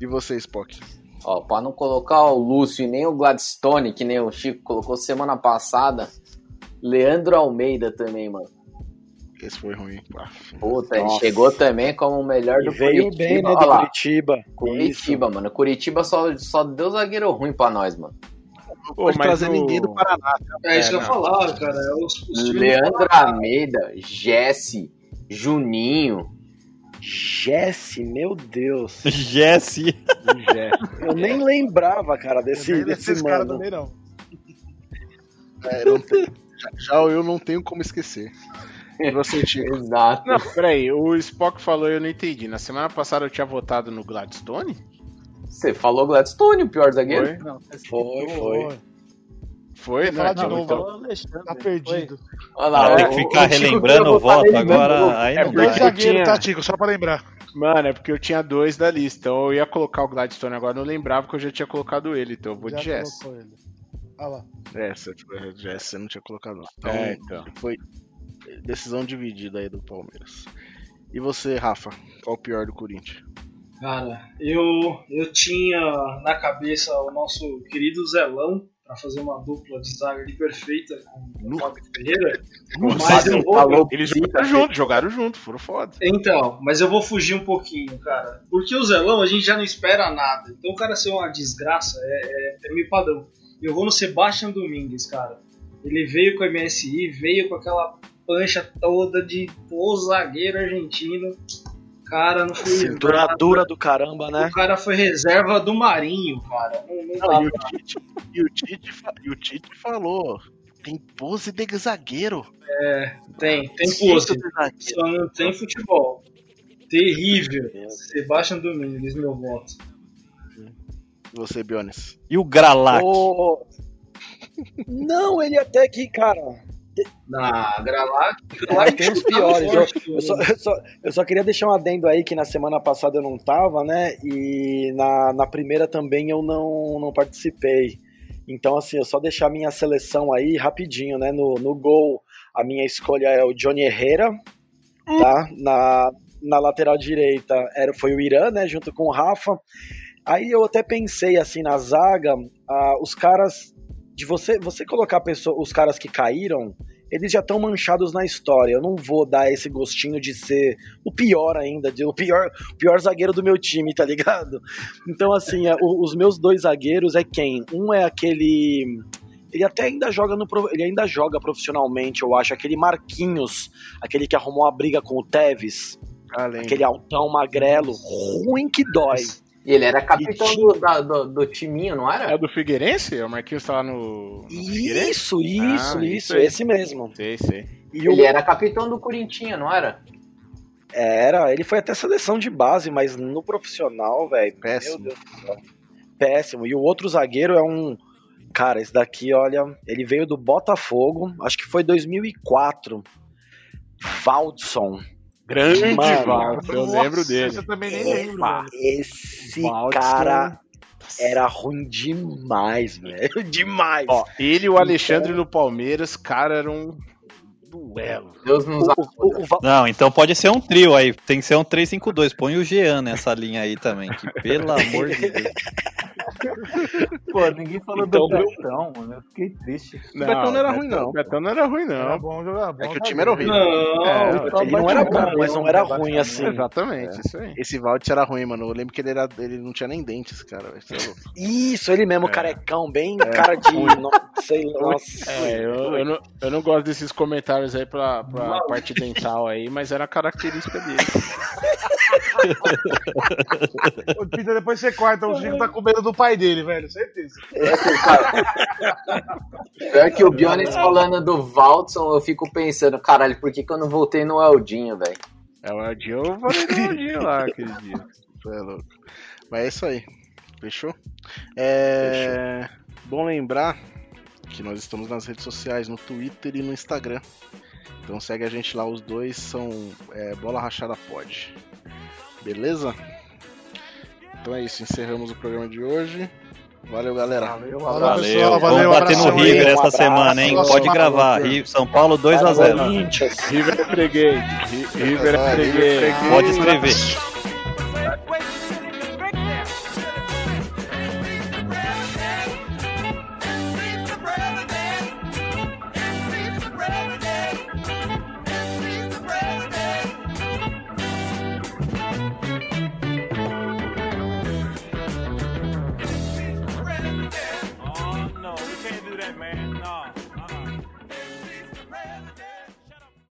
E você, Spock? Ó, pra não colocar o Lúcio e nem o Gladstone, que nem o Chico colocou semana passada, Leandro Almeida também, mano. Esse foi ruim. Puta, ele chegou também como o melhor E do veio Curitiba. bem, né, do. Curitiba. Curitiba, mano. Curitiba só, só deu zagueiro ruim pra nós, mano. Não pode trazer ninguém do Paraná. É isso que eu falar, cara. É os, os Leandro Paraná. Almeida, Jesse, Juninho. Jesse, meu Deus. Jesse. Eu nem lembrava, cara, desse, Nem desse desses caras mano. também não. É, não tem- já, já eu não tenho como esquecer. E você, Chico? Exato. Não, peraí, o Spock falou e eu não entendi. Na semana passada eu tinha votado no Gladstone? Você falou Gladstone, o pior zagueiro? Foi? Não, Foi, foi. Foi, né? falar de Então, novo, então- Alexandre. Tá perdido. Olha lá, Ah, tem que ficar relembrando o botar voto agora. Aí É não porque Dois zagueiros, tá, Tico? Só pra lembrar. Mano, é porque eu tinha dois da lista. Então eu ia colocar o Gladstone agora, não lembrava que eu já tinha colocado ele. Então eu vou Já de Jess. colocou ele. Olha lá. Essa, já você não tinha colocado. não. Então, É, então. Foi decisão dividida aí do Palmeiras. E você, Rafa? Qual o pior do Corinthians? Cara, eu, eu tinha na cabeça o nosso querido Zelão pra fazer uma dupla de zaga ali perfeita com o Fábio Ferreira. Mas eu vou. Falou Eles jogaram junto, jogaram junto, foram foda. Então, mas eu vou fugir um pouquinho, cara. Porque o Zelão a gente já não espera nada. Então o cara ser uma desgraça é, é, é meio padrão. Eu vou no Sebastian Domingues, cara. Ele veio com o MSI, veio com aquela pancha toda de pô, zagueiro argentino. Cara, não foi. Cintura dura do caramba, né? O cara foi reserva do Marinho, cara. Não, não Não, e, o Tite, e, o Tite, e o Tite falou: tem pose de zagueiro. É, tem, tem pose. Só não tem futebol. Terrível. Sebastian Domingues, meu voto. E você, Bionis? E o Gralac? Não, ele até que, cara. Na Gralac, Lá tem os piores. Eu, eu só, eu, só, eu só queria deixar um adendo aí que na semana passada eu não tava, né? E na, na primeira também eu não, não participei. Então, assim, eu só deixar a minha seleção aí rapidinho, né? No, no gol, a minha escolha é o Johnny Herrera, tá? Na, na lateral direita era, foi o Irã, né? Junto com o Rafa. Aí eu até pensei, assim, na zaga, ah, os caras. De você, você colocar pessoa, os caras que caíram, eles já estão manchados na história. Eu não vou dar esse gostinho de ser o pior ainda, de, o pior, pior zagueiro do meu time, tá ligado? Então, assim, é, o- os meus dois zagueiros é quem? Um é aquele. Ele até ainda joga no. Ele ainda joga profissionalmente, eu acho. Aquele Marquinhos, aquele que arrumou a briga com o Tevez. Além. Aquele altão magrelo, ruim que dói. E ele era capitão do, da- do, do timinho, não era? É do Figueirense? O Marquinhos tá lá no. no Figueirense? Isso, isso, Ah, isso, esse mesmo. Sei, sei. E o- Ele era capitão do Corintinha, não era? Era, ele foi até seleção de base, mas no profissional, velho. Péssimo. Meu Deus do céu. Péssimo. E o outro zagueiro é um. Cara, esse daqui, olha, ele veio do Botafogo, acho que foi 2004. Valdson. Grande Mano, Valdo, eu Nossa, lembro dele. Eu também nem lembro, esse Valdson. cara era ruim demais, velho. Demais. Ó, ele e o Alexandre no Palmeiras, cara, era um duelo. Deus nos O- o- o Val- Não, então pode ser um trio aí. Tem que ser um 3-5-2. Põe o Jean nessa linha aí também. Que pelo amor de Deus. Pô, ninguém falou Então, do Betão, mano. Eu fiquei triste. O Betão não era ruim, não. O Betão não era ruim, Era não. bom jogar. Bom É que o time era horrível. Não, É, ele não era bom, mas não era ruim assim. Exatamente, isso aí. Esse Valt era ruim, mano. Eu lembro que ele, era, ele não tinha nem dentes, cara. é. Isso, ele mesmo, É. carecão, bem cara de. Não, sei, nossa. É, eu, eu, não, eu não gosto desses comentários aí pra, pra parte dental aí, mas era a característica dele. Ô, Peter, depois você corta, o Chico tá com medo do pai dele, velho, certeza. Pior que o Bionis falando do Valdson, eu fico pensando, caralho, por que, que eu não voltei no Eldinho, velho? É o Eldinho, eu falei do Eldinho lá aquele dia. Você é louco. Mas é isso aí. Fechou? É... Bom lembrar que nós estamos nas redes sociais, no Twitter e no Instagram. Então segue a gente lá, os dois são é, Bola Rachada Pod. Beleza? Então é isso, encerramos o programa de hoje. Valeu, galera. Valeu, Valeu. pessoal. Vamos Valeu, bater no aí. River Um essa abraço. semana, hein? Nossa, Pode gravar. Ri- São Paulo 2x0. Corinthians. River é freguês. Ri- River é é freguês. freguês. Pode escrever.